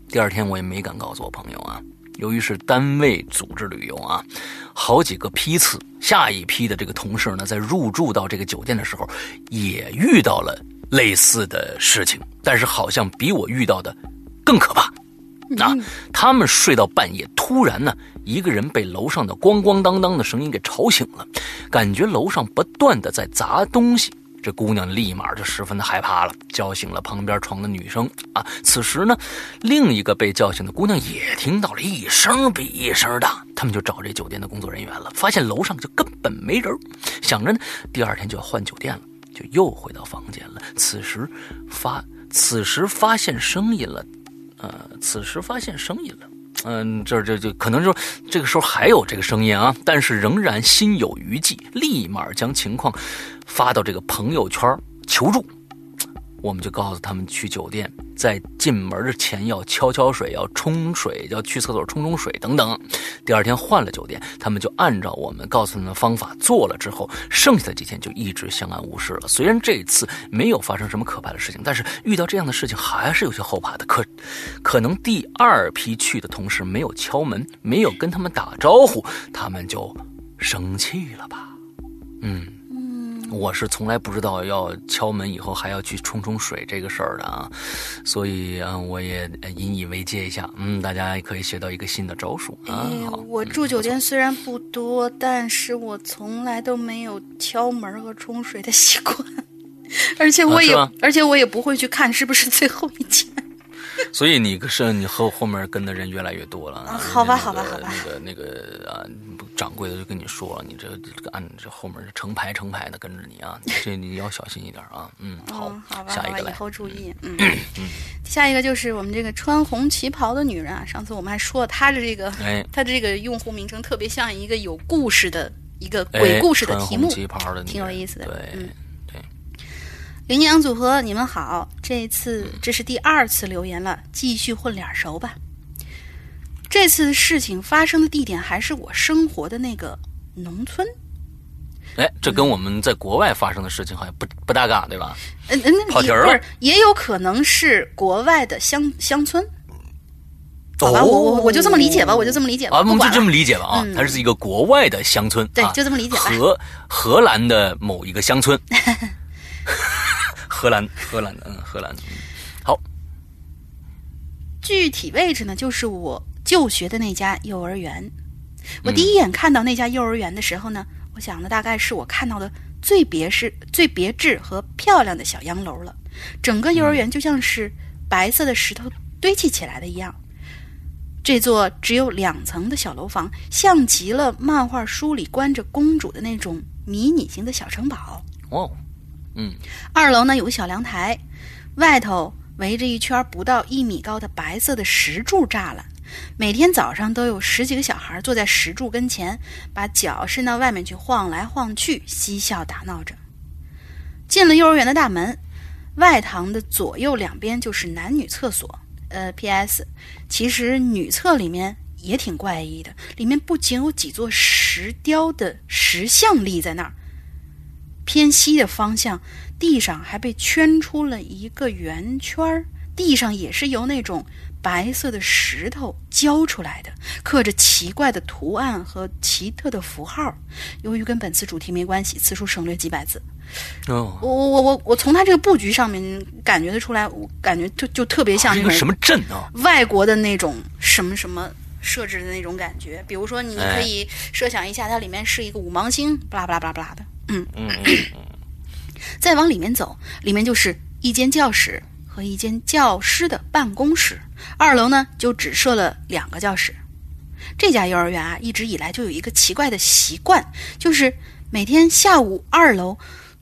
第二天我也没敢告诉我朋友啊。由于是单位组织旅游啊，好几个批次，下一批的这个同事呢，在入住到这个酒店的时候，也遇到了类似的事情，但是好像比我遇到的更可怕。啊，他们睡到半夜，突然呢，一个人被楼上的咣咣当当的声音给吵醒了，感觉楼上不断的在砸东西，这姑娘立马就十分的害怕了，叫醒了旁边床的女生啊。此时呢，另一个被叫醒的姑娘也听到了一声比一声大，他们就找这酒店的工作人员了，发现楼上就根本没人，想着呢，第二天就要换酒店了，就又回到房间了。此时发，此时发现声音了，呃，此时发现声音了。嗯，这这这可能就这个时候还有这个声音啊，但是仍然心有余悸，立马将情况发到这个朋友圈求助。我们就告诉他们去酒店，在进门的前要敲敲水，要冲水，要去厕所冲冲水等等。第二天换了酒店，他们就按照我们告诉他们的方法做了之后，剩下的几天就一直相安无事了。虽然这次没有发生什么可怕的事情，但是遇到这样的事情还是有些后怕的。可可能第二批去的同事没有敲门，没有跟他们打招呼，他们就生气了吧？嗯。我是从来不知道要敲门以后还要去冲冲水这个事儿的啊，所以啊，我也引以为戒一下。嗯，大家也可以学到一个新的招数啊。我住酒店虽然不多，但是我从来都没有敲门和冲水的习惯，而且我也而且我也不会去看是不是最后一间。所以你是你和后面跟的人越来越多了。好吧，好吧，好吧。那个那个啊，掌柜的就跟你说了，你这按这后面成排成排的跟着你啊，这你要小心一点啊。嗯，好，好吧，下一个以后注意。嗯 嗯，下一个就是我们这个穿红旗袍的女人啊。上次我们还说了她的这个，哎，她的这个用户名称特别像一个有故事的一个鬼故事的题目，旗袍的，挺有意思的。对，嗯。羚羊组合，你们好！这次这是第二次留言了，继续混脸熟吧。这次事情发生的地点还是我生活的那个农村。哎，这跟我们在国外发生的事情好像不不大嘎，对吧？嗯嗯，跑题了。也有可能是国外的乡乡村。好吧，我我我就这么理解吧，我就这么理解吧。啊，我们就这么理解吧啊，它是一个国外的乡村。对，就这么理解吧。荷荷兰的某一个乡村。荷兰，荷兰的，嗯，荷兰的，好。具体位置呢，就是我就学的那家幼儿园。我第一眼看到那家幼儿园的时候呢，我想的大概是我看到的最别是最别致和漂亮的小洋楼了。整个幼儿园就像是白色的石头堆砌起来的一样。这座只有两层的小楼房，像极了漫画书里关着公主的那种迷你型的小城堡。哦。嗯，二楼呢有个小凉台，外头围着一圈不到一米高的白色的石柱栅栏。每天早上都有十几个小孩坐在石柱跟前，把脚伸到外面去晃来晃去，嬉笑打闹着。进了幼儿园的大门，外堂的左右两边就是男女厕所。呃，P.S. 其实女厕里面也挺怪异的，里面不仅有几座石雕的石像立在那儿。偏西的方向，地上还被圈出了一个圆圈儿，地上也是由那种白色的石头浇出来的，刻着奇怪的图案和奇特的符号。由于跟本次主题没关系，此处省略几百字。哦，我我我我从它这个布局上面感觉得出来，我感觉就就特别像那个什么镇啊，外国的那种什么什么设置的那种感觉。比如说，你可以设想一下，它里面是一个五芒星，巴拉巴拉巴拉巴拉的。嗯嗯再往里面走，里面就是一间教室和一间教师的办公室。二楼呢，就只设了两个教室。这家幼儿园啊，一直以来就有一个奇怪的习惯，就是每天下午二楼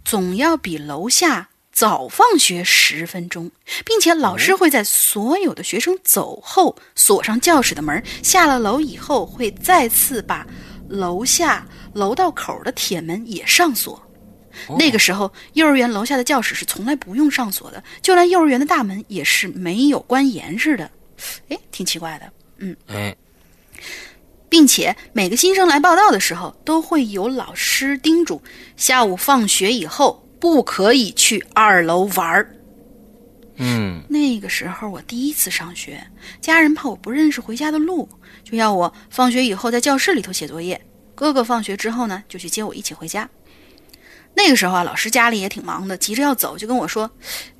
总要比楼下早放学十分钟，并且老师会在所有的学生走后锁上教室的门。下了楼以后，会再次把楼下。楼道口的铁门也上锁，那个时候幼儿园楼下的教室是从来不用上锁的，就连幼儿园的大门也是没有关严实的。哎，挺奇怪的，嗯，哎，并且每个新生来报道的时候，都会有老师叮嘱，下午放学以后不可以去二楼玩儿。嗯，那个时候我第一次上学，家人怕我不认识回家的路，就要我放学以后在教室里头写作业。哥哥放学之后呢，就去接我一起回家。那个时候啊，老师家里也挺忙的，急着要走，就跟我说：“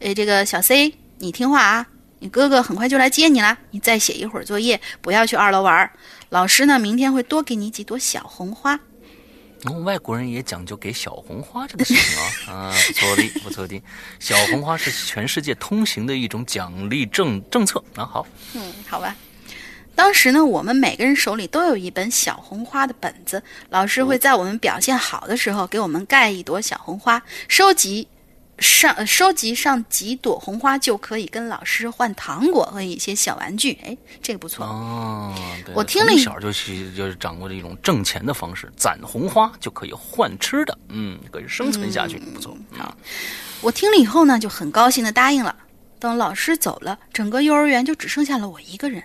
哎，这个小 C，你听话啊，你哥哥很快就来接你了，你再写一会儿作业，不要去二楼玩。老师呢，明天会多给你几朵小红花。”哦，外国人也讲究给小红花这个事情啊，啊，不错的，不错的。小红花是全世界通行的一种奖励政政策啊。好，嗯，好吧。当时呢，我们每个人手里都有一本小红花的本子，老师会在我们表现好的时候给我们盖一朵小红花，收集。上收集上几朵红花就可以跟老师换糖果和一些小玩具，哎，这个不错哦。我听了一小就是就是掌握了一种挣钱的方式，攒红花就可以换吃的，嗯，可以生存下去，不错啊。我听了以后呢，就很高兴的答应了。等老师走了，整个幼儿园就只剩下了我一个人。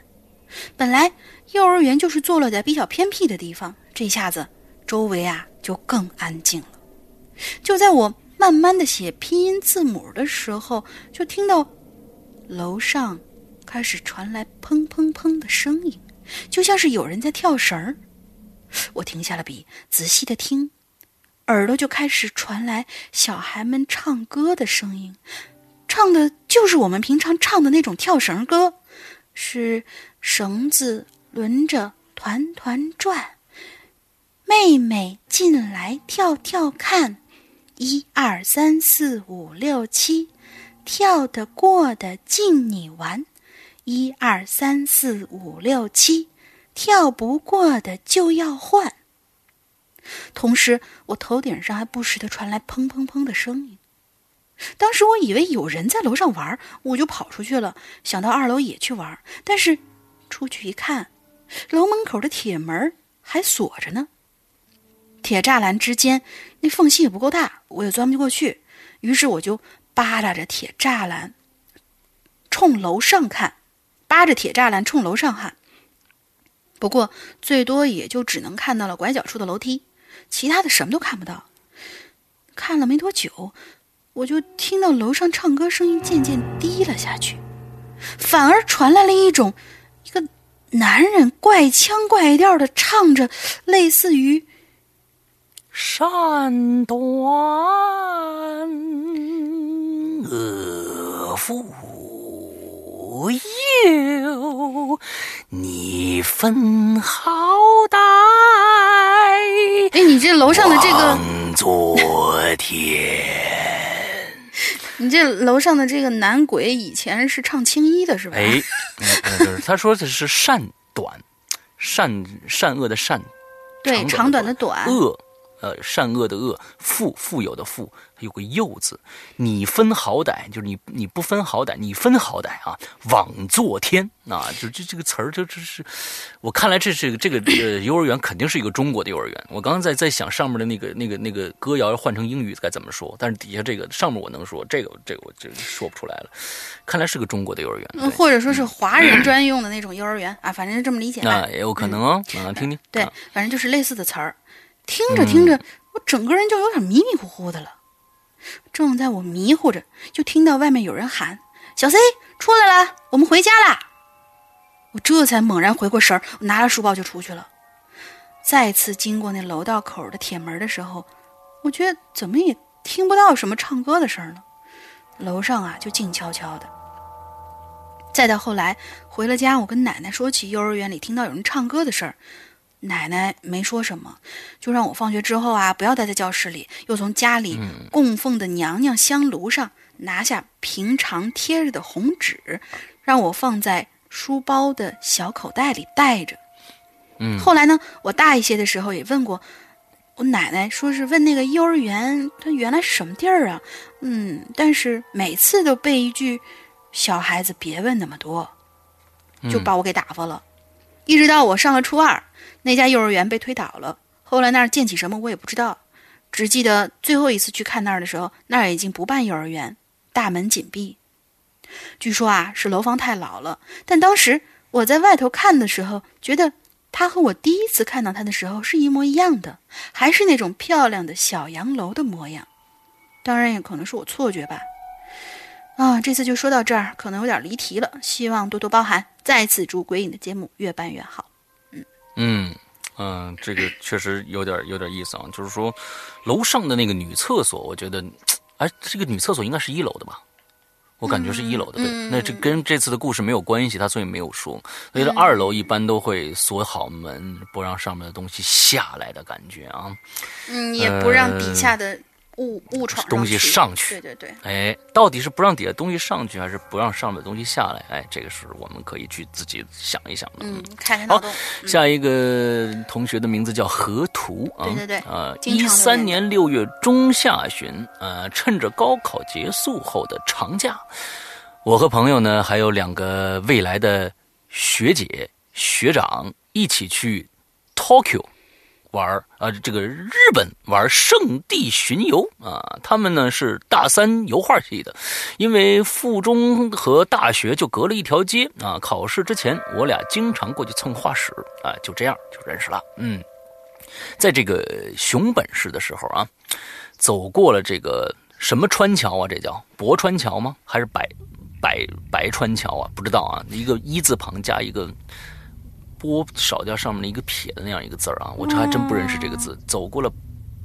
本来幼儿园就是坐落在比较偏僻的地方，这下子周围啊就更安静了。就在我。慢慢的写拼音字母的时候，就听到楼上开始传来砰砰砰的声音，就像是有人在跳绳儿。我停下了笔，仔细的听，耳朵就开始传来小孩们唱歌的声音，唱的就是我们平常唱的那种跳绳歌，是绳子轮着团团转，妹妹进来跳跳看。一二三四五六七，跳得过的进你玩；一二三四五六七，跳不过的就要换。同时，我头顶上还不时的传来砰砰砰的声音。当时我以为有人在楼上玩，我就跑出去了，想到二楼也去玩。但是出去一看，楼门口的铁门还锁着呢。铁栅栏之间那缝隙也不够大，我也钻不过去。于是我就扒拉着铁栅栏，冲楼上看，扒着铁栅栏冲楼上看。不过最多也就只能看到了拐角处的楼梯，其他的什么都看不到。看了没多久，我就听到楼上唱歌声音渐渐低了下去，反而传来了一种一个男人怪腔怪调的唱着，类似于。善短恶妇有，你分好歹。哎，你这楼上的这个，昨天，你这楼上的这个男鬼以前是唱青衣的，是吧？哎，他说的是善短，善善恶的善，对，长短的短，恶。呃，善恶的恶，富富有的富，有个幼字，你分好歹，就是你你不分好歹，你分好歹啊，枉作天啊，就这这个词儿，这这是，我看来这是这个呃幼儿园肯定是一个中国的幼儿园。我刚刚在在想上面的那个那个那个歌谣换成英语该怎么说，但是底下这个上面我能说，这个这个我就说不出来了。看来是个中国的幼儿园，或者说是华人专用的那种幼儿园啊，反正是这么理解。那也有可能哦，啊，听听。对，反正就是类似的词儿。听着听着，我整个人就有点迷迷糊糊的了。正在我迷糊着，就听到外面有人喊：“小 C 出来了，我们回家啦！”我这才猛然回过神儿，我拿着书包就出去了。再次经过那楼道口的铁门的时候，我觉得怎么也听不到什么唱歌的声儿了。楼上啊，就静悄悄的。再到后来回了家，我跟奶奶说起幼儿园里听到有人唱歌的事儿。奶奶没说什么，就让我放学之后啊，不要待在教室里，又从家里供奉的娘娘香炉上拿下平常贴着的红纸，让我放在书包的小口袋里带着。嗯，后来呢，我大一些的时候也问过我奶奶，说是问那个幼儿园它原来是什么地儿啊？嗯，但是每次都被一句“小孩子别问那么多”，就把我给打发了。一直到我上了初二。那家幼儿园被推倒了，后来那儿建起什么我也不知道，只记得最后一次去看那儿的时候，那儿已经不办幼儿园，大门紧闭。据说啊是楼房太老了，但当时我在外头看的时候，觉得它和我第一次看到它的时候是一模一样的，还是那种漂亮的小洋楼的模样。当然也可能是我错觉吧。啊，这次就说到这儿，可能有点离题了，希望多多包涵。再次祝鬼影的节目越办越好。嗯嗯，这个确实有点有点意思啊。就是说，楼上的那个女厕所，我觉得，哎，这个女厕所应该是一楼的吧？我感觉是一楼的。对，那这跟这次的故事没有关系，他所以没有说。所以二楼一般都会锁好门，不让上面的东西下来的感觉啊。嗯，也不让底下的。误误闯东西上去，对对对，哎，到底是不让底下东西上去，还是不让上面的东西下来？哎，这个是我们可以去自己想一想的。嗯，看看好，下一个同学的名字叫河图啊，对对对，呃，一三年六月中下旬，呃，趁着高考结束后的长假，我和朋友呢，还有两个未来的学姐学长一起去 Tokyo。玩啊，这个日本玩圣地巡游啊，他们呢是大三油画系的，因为附中和大学就隔了一条街啊。考试之前，我俩经常过去蹭画室啊，就这样就认识了。嗯，在这个熊本市的时候啊，走过了这个什么川桥啊？这叫博川桥吗？还是白白白川桥啊？不知道啊，一个一字旁加一个。波少掉上面的一个撇的那样一个字儿啊，我这还真不认识这个字。走过了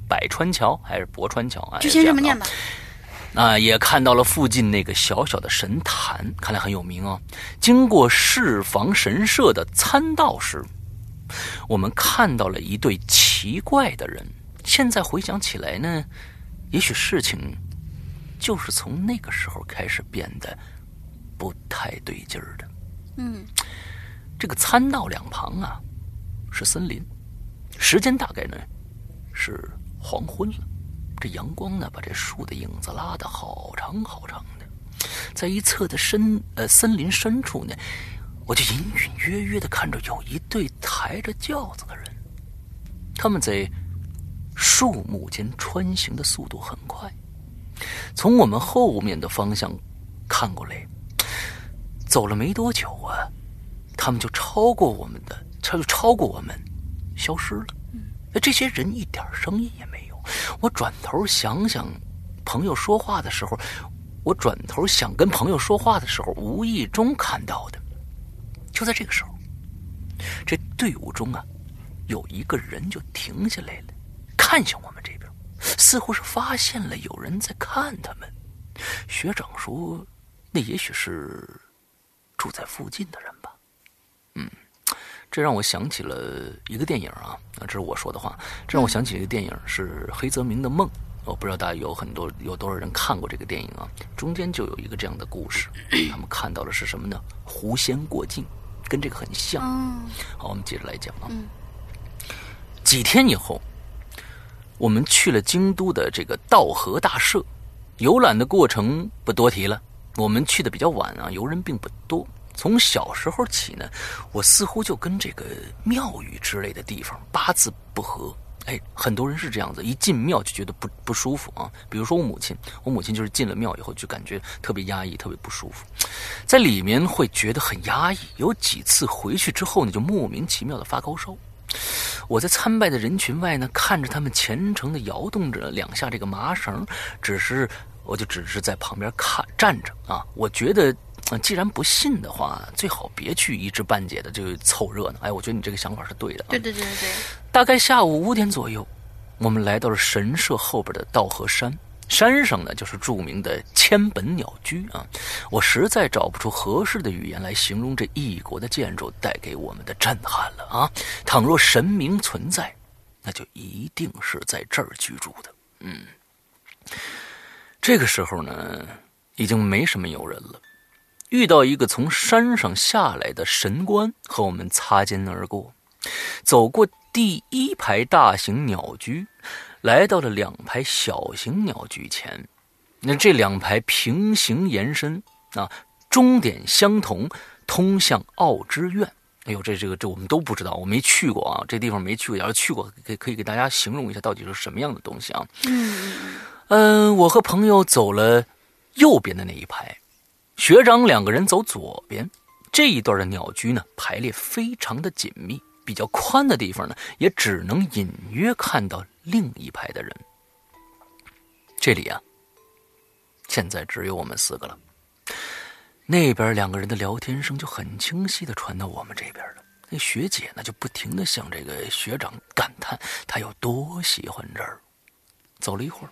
百川桥还是博川桥啊？就先这么念吧。啊，也看到了附近那个小小的神坛，看来很有名哦。经过市房神社的参道时，我们看到了一对奇怪的人。现在回想起来呢，也许事情就是从那个时候开始变得不太对劲儿的。嗯。这个参道两旁啊，是森林，时间大概呢是黄昏了。这阳光呢，把这树的影子拉得好长好长的。在一侧的深呃森林深处呢，我就隐隐约约的看着有一对抬着轿子的人，他们在树木间穿行的速度很快，从我们后面的方向看过来，走了没多久啊。他们就超过我们的，他就超过我们，消失了。那这些人一点声音也没有。我转头想想，朋友说话的时候，我转头想跟朋友说话的时候，无意中看到的。就在这个时候，这队伍中啊，有一个人就停下来了，看向我们这边，似乎是发现了有人在看他们。学长说，那也许是住在附近的人。嗯，这让我想起了一个电影啊，啊，这是我说的话。这让我想起一个电影，是黑泽明的《梦》。我不知道大家有很多有多少人看过这个电影啊？中间就有一个这样的故事，他们看到的是什么呢？狐仙过境，跟这个很像。好，我们接着来讲啊。几天以后，我们去了京都的这个道和大社，游览的过程不多提了。我们去的比较晚啊，游人并不多。从小时候起呢，我似乎就跟这个庙宇之类的地方八字不合。哎，很多人是这样子，一进庙就觉得不不舒服啊。比如说我母亲，我母亲就是进了庙以后就感觉特别压抑，特别不舒服，在里面会觉得很压抑。有几次回去之后呢，就莫名其妙的发高烧。我在参拜的人群外呢，看着他们虔诚的摇动着两下这个麻绳，只是我就只是在旁边看站着啊。我觉得。既然不信的话，最好别去一知半解的就凑热闹。哎，我觉得你这个想法是对的。对对对对对。大概下午五点左右，我们来到了神社后边的道和山，山上呢就是著名的千本鸟居啊。我实在找不出合适的语言来形容这异国的建筑带给我们的震撼了啊！倘若神明存在，那就一定是在这儿居住的。嗯，这个时候呢，已经没什么游人了。遇到一个从山上下来的神官，和我们擦肩而过，走过第一排大型鸟居，来到了两排小型鸟居前。那这两排平行延伸啊，终点相同，通向奥之院。哎呦，这这个这我们都不知道，我没去过啊，这地方没去过。要是去过，可可以给大家形容一下到底是什么样的东西啊？嗯嗯，我和朋友走了右边的那一排。学长两个人走左边，这一段的鸟居呢排列非常的紧密，比较宽的地方呢也只能隐约看到另一排的人。这里啊，现在只有我们四个了。那边两个人的聊天声就很清晰的传到我们这边了。那学姐呢就不停的向这个学长感叹他有多喜欢这儿。走了一会儿，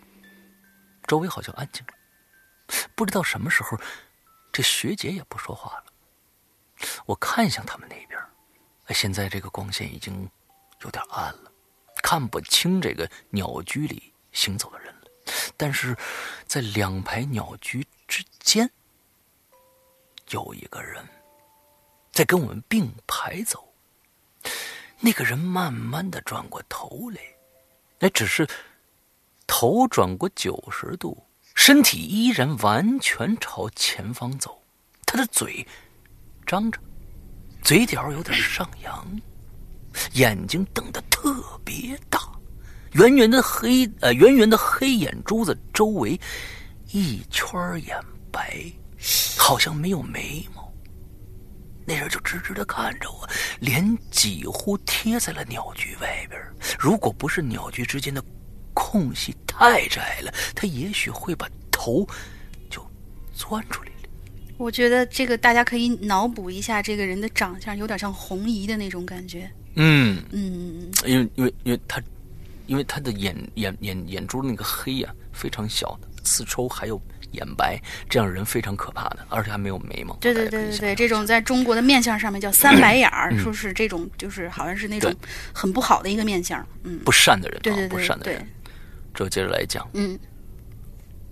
周围好像安静了，不知道什么时候。这学姐也不说话了。我看向他们那边，现在这个光线已经有点暗了，看不清这个鸟居里行走的人了。但是在两排鸟居之间，有一个人在跟我们并排走。那个人慢慢的转过头来，那只是头转过九十度，身体依然完全朝前方走。他的嘴张着，嘴角有点上扬，眼睛瞪得特别大，圆圆的黑呃圆圆的黑眼珠子周围一圈眼白，好像没有眉毛。那人就直直的看着我，脸几乎贴在了鸟居外边。如果不是鸟居之间的空隙太窄了，他也许会把头就钻出来了。我觉得这个大家可以脑补一下，这个人的长相有点像红姨的那种感觉。嗯嗯，因为因为因为他，因为他的眼眼眼眼珠那个黑呀非常小的，四周还有。眼白，这样人非常可怕的，而且还没有眉毛。对对对对对，这种在中国的面相上面叫 三白眼儿，说是这种就是好像是那种很不好的一个面相，嗯，不善的人，对对对，不善的人。这接着来讲，嗯，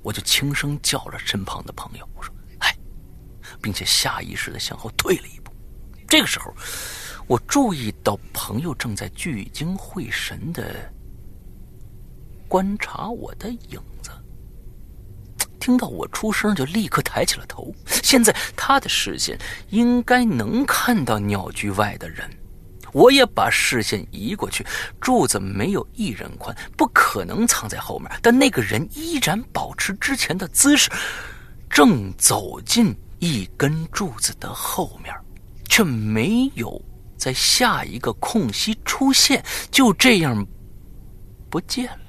我就轻声叫了身旁的朋友，我说：“哎，并且下意识的向后退了一步。这个时候，我注意到朋友正在聚精会神的观察我的影子。”听到我出声，就立刻抬起了头。现在他的视线应该能看到鸟居外的人，我也把视线移过去。柱子没有一人宽，不可能藏在后面。但那个人依然保持之前的姿势，正走进一根柱子的后面，却没有在下一个空隙出现，就这样不见了。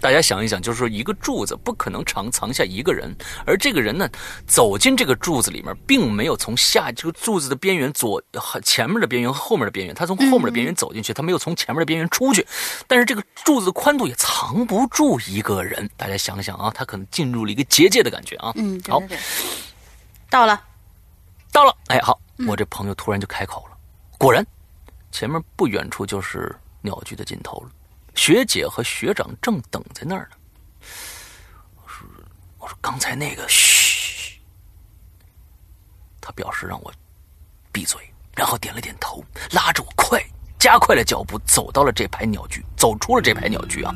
大家想一想，就是说，一个柱子不可能藏藏下一个人，而这个人呢，走进这个柱子里面，并没有从下这个柱子的边缘左前面的边缘和后面的边缘，他从后面的边缘走进去，他没有从前面的边缘出去。但是这个柱子的宽度也藏不住一个人。大家想想啊，他可能进入了一个结界的感觉啊。嗯，好，到了，到了，哎，好，我这朋友突然就开口了，果然，前面不远处就是鸟居的尽头了。学姐和学长正等在那儿呢。我说：“我说刚才那个，嘘。”他表示让我闭嘴，然后点了点头，拉着我快加快了脚步，走到了这排鸟居，走出了这排鸟居啊。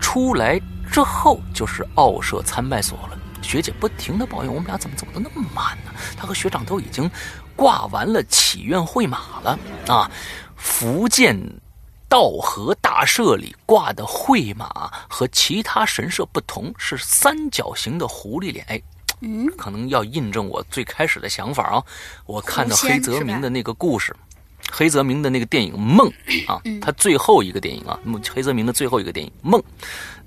出来之后就是奥社参拜所了。学姐不停的抱怨我们俩怎么走的那么慢呢？他和学长都已经挂完了祈愿会马了啊，福建。道和大社里挂的绘马和其他神社不同，是三角形的狐狸脸。哎，嗯，可能要印证我最开始的想法啊。我看到黑泽明的那个故事，黑泽明的那个电影《梦》啊，他最后一个电影啊，黑泽明的最后一个电影《梦》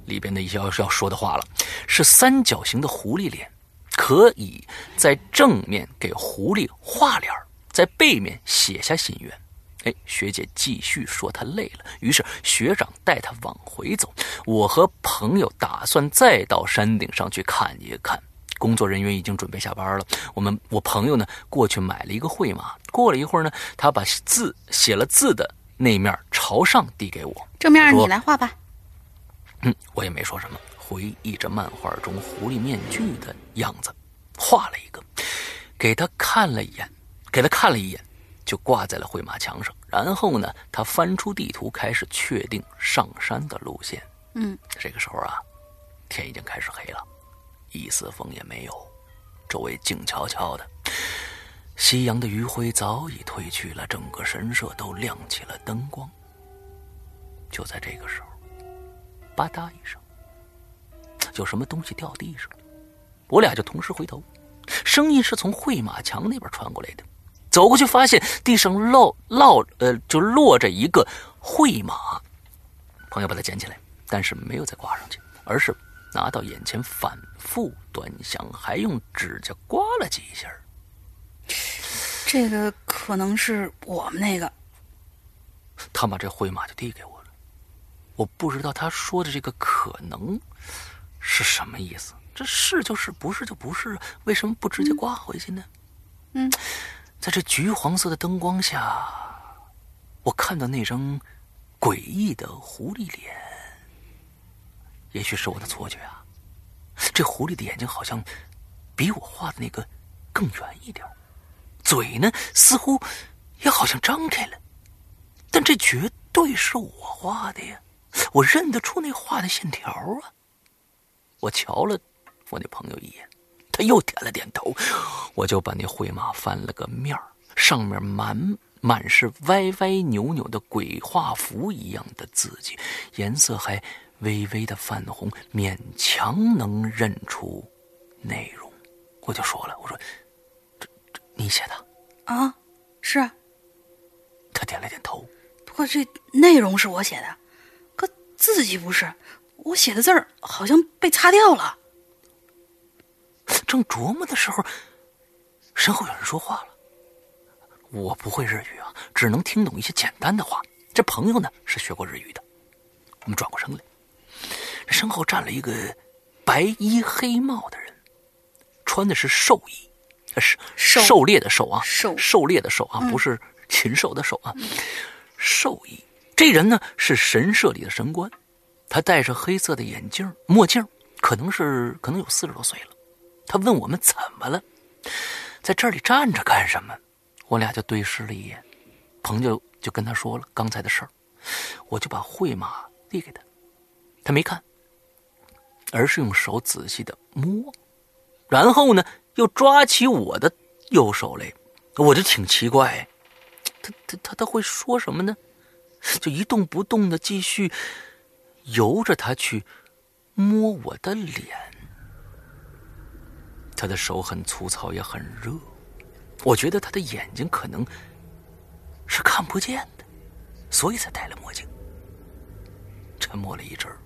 里边的一些要要说的话了，是三角形的狐狸脸，可以在正面给狐狸画脸，在背面写下心愿。哎，学姐继续说她累了，于是学长带她往回走。我和朋友打算再到山顶上去看一看。工作人员已经准备下班了。我们我朋友呢过去买了一个绘马。过了一会儿呢，他把字写了字的那面朝上递给我，正面你来画吧。嗯，我也没说什么，回忆着漫画中狐狸面具的样子，画了一个，给他看了一眼，给他看了一眼。就挂在了会马墙上，然后呢，他翻出地图，开始确定上山的路线。嗯，这个时候啊，天已经开始黑了，一丝风也没有，周围静悄悄的。夕阳的余晖早已褪去了，整个神社都亮起了灯光。就在这个时候，吧嗒一声，有什么东西掉地上了。我俩就同时回头，声音是从会马墙那边传过来的。走过去，发现地上落落呃，就落着一个会马。朋友把它捡起来，但是没有再挂上去，而是拿到眼前反复端详，还用指甲刮了几下。这个可能是我们那个。他把这灰马就递给我了，我不知道他说的这个可能是什么意思。这是就是，不是就不是，为什么不直接刮回去呢？嗯，在这橘黄色的灯光下，我看到那张诡异的狐狸脸。也许是我的错觉啊，这狐狸的眼睛好像比我画的那个更圆一点，嘴呢似乎也好像张开了，但这绝对是我画的呀，我认得出那画的线条啊。我瞧了我那朋友一眼，又点了点头，我就把那绘马翻了个面儿上面满满是歪歪扭扭的鬼画符一样的字迹，颜色还。微微的泛红，勉强能认出内容。我就说了：“我说，这这你写的啊？是。”他点了点头。不过这内容是我写的，可字迹不是。我写的字儿好像被擦掉了。正琢磨的时候，身后有人说话了。我不会日语啊，只能听懂一些简单的话。这朋友呢是学过日语的。我们转过身来。身后站了一个白衣黑帽的人，穿的是兽衣，是狩猎的兽啊，狩狩猎的兽啊，不是禽兽的兽啊，兽衣。这人呢是神社里的神官，他戴着黑色的眼镜墨镜，可能是可能有四十多岁了。他问我们怎么了，在这里站着干什么？我俩就对视了一眼，朋友就跟他说了刚才的事儿，我就把绘马递给他，他没看。而是用手仔细的摸，然后呢，又抓起我的右手来，我就挺奇怪，他他他他会说什么呢？就一动不动的继续由着他去摸我的脸，他的手很粗糙也很热，我觉得他的眼睛可能是看不见的，所以才戴了墨镜。沉默了一阵儿。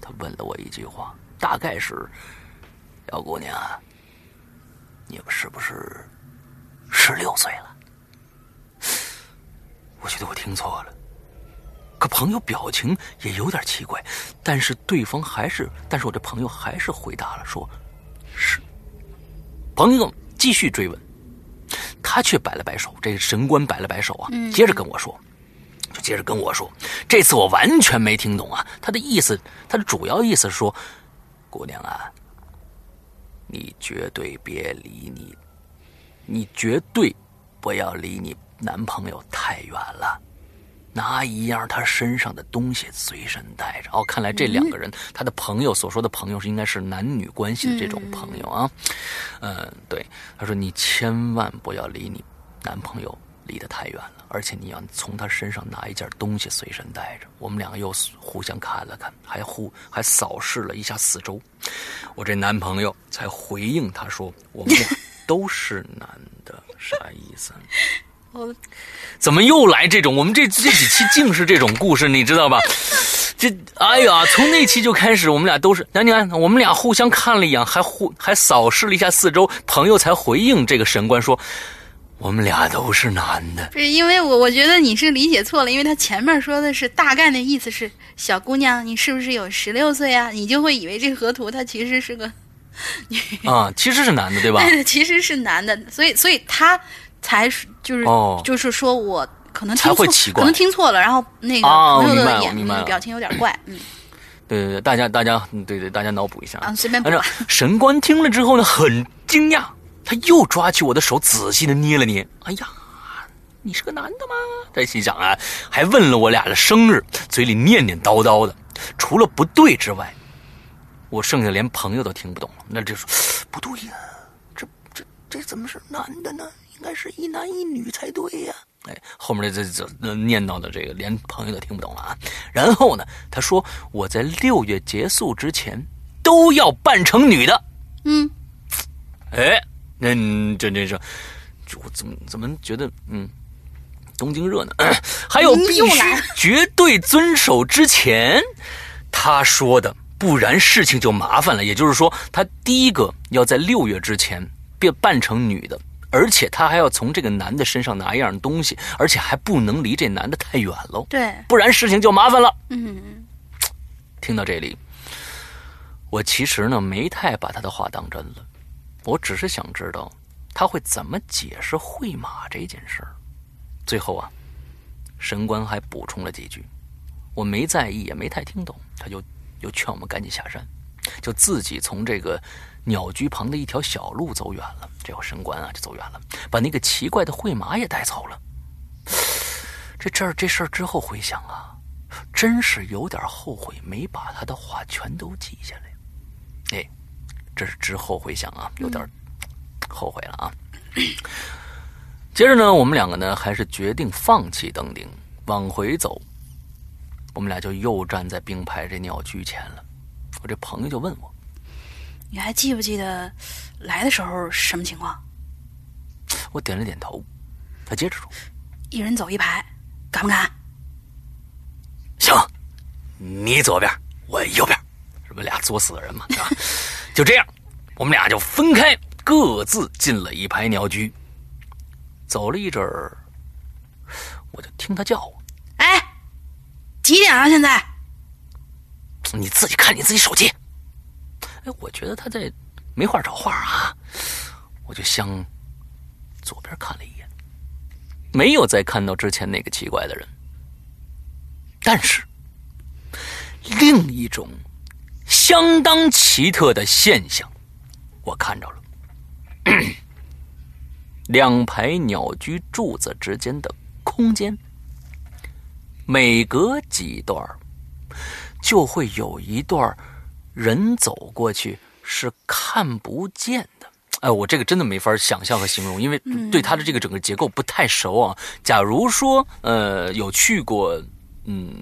他问了我一句话，大概是：“小姑娘，你们是不是十六岁了？”我觉得我听错了，可朋友表情也有点奇怪，但是对方还是，但是我这朋友还是回答了，说：“是。”朋友继续追问，他却摆了摆手，这个神官摆了摆手啊，接着跟我说。就接着跟我说，这次我完全没听懂啊！他的意思，他的主要意思是说，姑娘啊，你绝对别离你，你绝对不要离你男朋友太远了，拿一样他身上的东西随身带着。哦，看来这两个人，他的朋友所说的朋友是应该是男女关系的这种朋友啊。嗯，对，他说你千万不要离你男朋友。离得太远了，而且你要从他身上拿一件东西随身带着。我们两个又互相看了看，还互还扫视了一下四周。我这男朋友才回应他说：“我们俩都是男的，啥意思？”我怎么又来这种？我们这这几期尽是这种故事，你知道吧？这哎呀，从那期就开始，我们俩都是。那你看，我们俩互相看了一眼，还互还扫视了一下四周，朋友才回应这个神官说。我们俩都是男的，不是因为我，我觉得你是理解错了，因为他前面说的是大概的意思是小姑娘，你是不是有十六岁啊？你就会以为这河图他其实是个女啊，其实是男的对吧？对，其实是男的，所以所以他才就是就是说我可能听错，可能听错了，然后那个朋友的眼表情有点怪，嗯，对对对，大家大家对对大家脑补一下啊，随便补。神官听了之后呢，很惊讶。他又抓起我的手，仔细的捏了捏。哎呀，你是个男的吗？他心想啊，还问了我俩的生日，嘴里念念叨叨的。除了不对之外，我剩下连朋友都听不懂了。那这说不对呀，这这这怎么是男的呢？应该是一男一女才对呀。哎，后面这这这念叨的这个连朋友都听不懂了啊。然后呢，他说我在六月结束之前都要扮成女的。嗯，哎。那真真是，就我怎么怎么觉得嗯，东京热呢？还有必须绝对遵守之前他说的，不然事情就麻烦了。也就是说，他第一个要在六月之前变扮成女的，而且他还要从这个男的身上拿一样东西，而且还不能离这男的太远喽。对，不然事情就麻烦了。嗯，听到这里，我其实呢没太把他的话当真了，我只是想知道他会怎么解释会马这件事儿。最后啊，神官还补充了几句，我没在意，也没太听懂，他就又劝我们赶紧下山，就自己从这个鸟居旁的一条小路走远了。这回神官啊就走远了，把那个奇怪的会马也带走了。这这儿这事儿之后回想啊，真是有点后悔没把他的话全都记下来。哎，这是之后回想啊，有点后悔了啊。接着呢，我们两个呢还是决定放弃登顶，往回走。我们俩就又站在并排这鸟居前了。我这朋友就问我：“你还记不记得来的时候什么情况？”我点了点头。他接着说：“一人走一排，敢不敢？”行，你左边，我右边。这不俩作死的人嘛，是吧？就这样，我们俩就分开，各自进了一排鸟居。走了一阵儿，我就听他叫我：“哎，几点了？现在？你自己看你自己手机。”哎，我觉得他在没话找话啊，我就向左边看了一眼，没有再看到之前那个奇怪的人，但是另一种。相当奇特的现象，我看着了。两排鸟居柱子之间的空间，每隔几段就会有一段人走过去是看不见的。哎，我这个真的没法想象和形容，因为对它的这个整个结构不太熟啊。假如说，呃，有去过。嗯，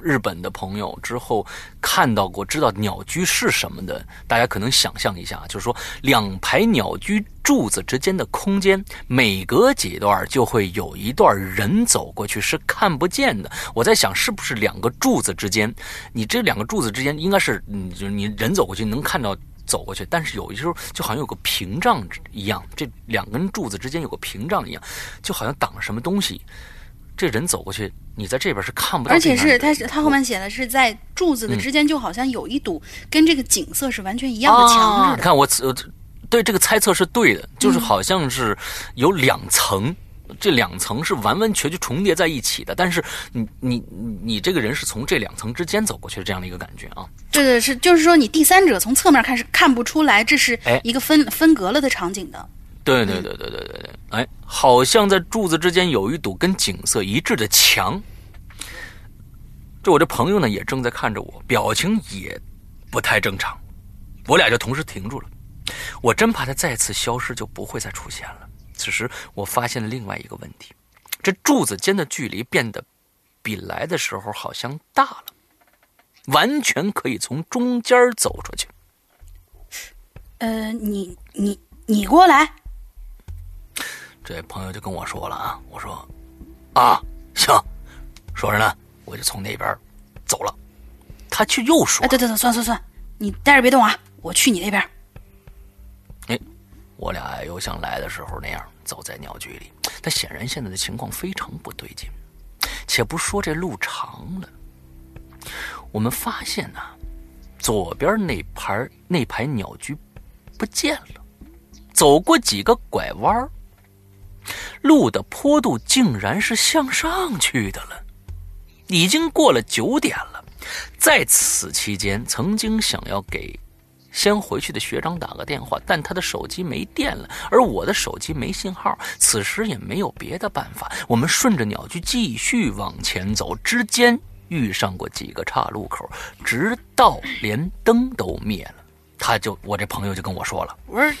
日本的朋友之后看到过，知道鸟居是什么的，大家可能想象一下，就是说两排鸟居柱子之间的空间，每隔几段就会有一段人走过去是看不见的。我在想，是不是两个柱子之间，你这两个柱子之间应该是，嗯，就你人走过去能看到走过去，但是有的时候就好像有个屏障一样，这两根柱子之间有个屏障一样，就好像挡了什么东西。这人走过去，你在这边是看不到。而且是他，他后面写的是在柱子的之间，就好像有一堵跟这个景色是完全一样的墙似的。看我，对这个猜测是对的，就是好像是有两层，这两层是完完全全重叠在一起的。但是你你你这个人是从这两层之间走过去的这样的一个感觉啊。对对是，就是说你第三者从侧面看是看不出来这是一个分分隔了的场景的。对对对对对对对，哎，好像在柱子之间有一堵跟景色一致的墙。这我这朋友呢也正在看着我，表情也不太正常。我俩就同时停住了。我真怕他再次消失就不会再出现了。此时我发现了另外一个问题：这柱子间的距离变得比来的时候好像大了，完全可以从中间走出去。呃，你你你过来。这朋友就跟我说了啊，我说，啊，行，说着呢，我就从那边走了。他却又说，哎，对对对，算算算，你待着别动啊，我去你那边。哎，我俩又像来的时候那样走在鸟居里。但显然现在的情况非常不对劲。且不说这路长了，我们发现呢，左边那排那排鸟居不见了，走过几个拐弯儿。路的坡度竟然是向上去的了，已经过了九点了。在此期间，曾经想要给先回去的学长打个电话，但他的手机没电了，而我的手机没信号。此时也没有别的办法，我们顺着鸟居继续往前走，之间遇上过几个岔路口，直到连灯都灭了。他就我这朋友就跟我说了：“我说，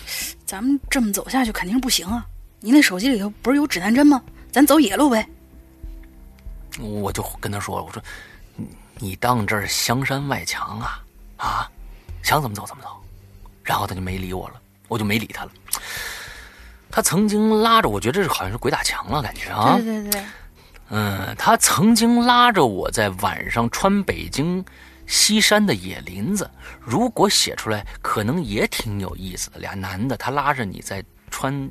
咱们这么走下去肯定不行啊。”你那手机里头不是有指南针吗？咱走野路呗。我就跟他说了，我说，你当这是香山外墙啊啊，想怎么走怎么走。然后他就没理我了，我就没理他了。他曾经拉着我，觉得这是好像是鬼打墙了，感觉啊。对对对。嗯，他曾经拉着我在晚上穿北京西山的野林子，如果写出来，可能也挺有意思的。俩男的，他拉着你在穿。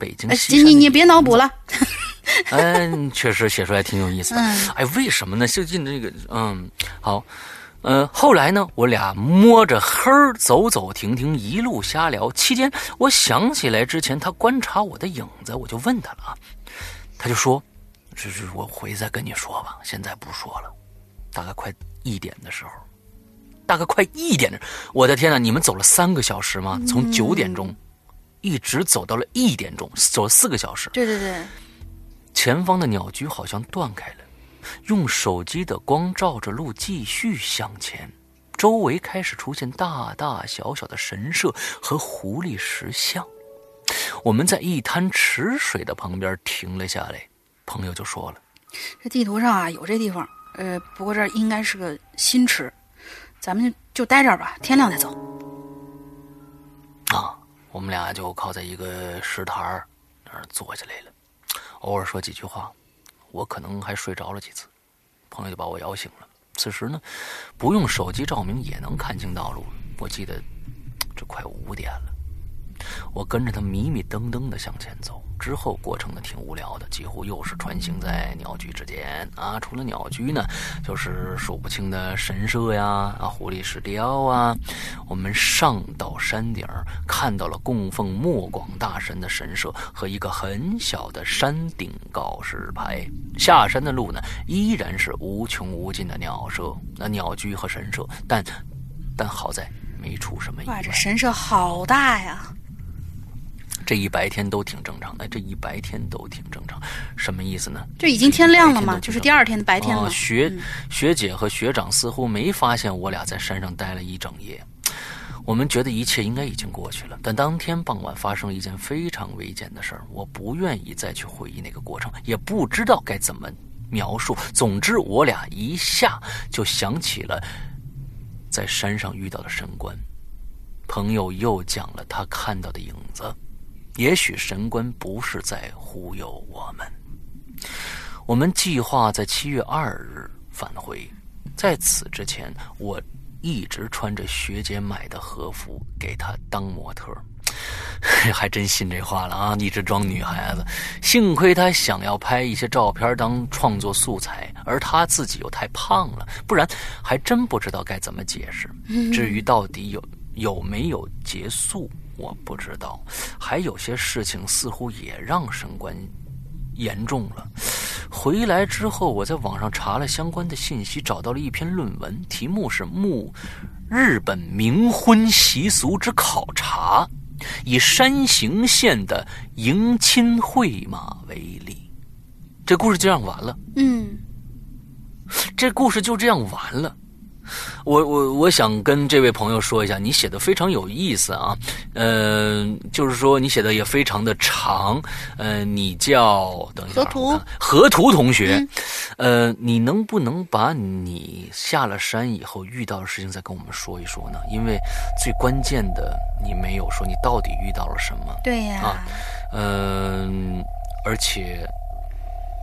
北京，你 你你别脑补了。嗯，确实写出来挺有意思的。哎，为什么呢？最近这个，嗯，好，呃，后来呢，我俩摸着黑儿走走停停，一路瞎聊。期间，我想起来之前他观察我的影子，我就问他了啊，他就说：“这是我回再跟你说吧，现在不说了。”大概快一点的时候，大概快一点的，我的天呐，你们走了三个小时吗？从九点钟一直走到了一点钟，走了四个小时。对对对，前方的鸟居好像断开了。用手机的光照着路，继续向前。周围开始出现大大小小的神社和狐狸石像。我们在一滩池水的旁边停了下来，朋友就说了：“这地图上啊有这地方，呃，不过这应该是个新池，咱们就就待这儿吧，天亮再走。”我们俩就靠在一个石台儿那儿坐下来了，偶尔说几句话。我可能还睡着了几次，朋友就把我摇醒了。此时呢，不用手机照明也能看清道路。我记得这快五点了，我跟着他迷迷瞪瞪的向前走。之后过程呢挺无聊的，几乎又是穿行在鸟居之间啊。除了鸟居呢，就是数不清的神社呀啊，狐狸石雕啊。我们上到山顶，看到了供奉莫广大神的神社和一个很小的山顶告示牌。下山的路呢，依然是无穷无尽的鸟舍、那鸟居和神社，但但好在没出什么意外。哇，这神社好大呀！这一白天都挺正常的，这一白天都挺正常，什么意思呢？就已经天亮了嘛？就是第二天的白天了。学学姐和学长似乎没发现我俩在山上待了一整夜，我们觉得一切应该已经过去了。但当天傍晚发生了一件非常危险的事儿，我不愿意再去回忆那个过程，也不知道该怎么描述。总之，我俩一下就想起了在山上遇到的神官。朋友又讲了他看到的影子。也许神官不是在忽悠我们。我们计划在七月二日返回，在此之前，我一直穿着学姐买的和服给她当模特，还真信这话了啊！一直装女孩子。幸亏她想要拍一些照片当创作素材，而她自己又太胖了，不然还真不知道该怎么解释。至于到底有有没有结束？我不知道，还有些事情似乎也让神官严重了。回来之后，我在网上查了相关的信息，找到了一篇论文，题目是《木日本冥婚习俗之考察》，以山形县的迎亲会马为例。这故事就这样完了。嗯，这故事就这样完了。我我我想跟这位朋友说一下，你写的非常有意思啊，嗯，就是说你写的也非常的长，嗯，你叫等一下，河图河图同学，呃，你能不能把你下了山以后遇到的事情再跟我们说一说呢？因为最关键的你没有说你到底遇到了什么？对呀，啊，嗯，而且。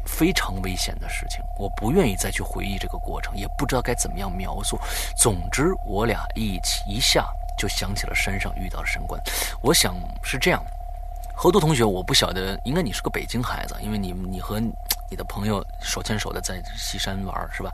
非常危险的事情，我不愿意再去回忆这个过程，也不知道该怎么样描述。总之，我俩一起一下就想起了山上遇到的神官。我想是这样，何多同学，我不晓得，应该你是个北京孩子，因为你你和你的朋友手牵手的在西山玩，是吧？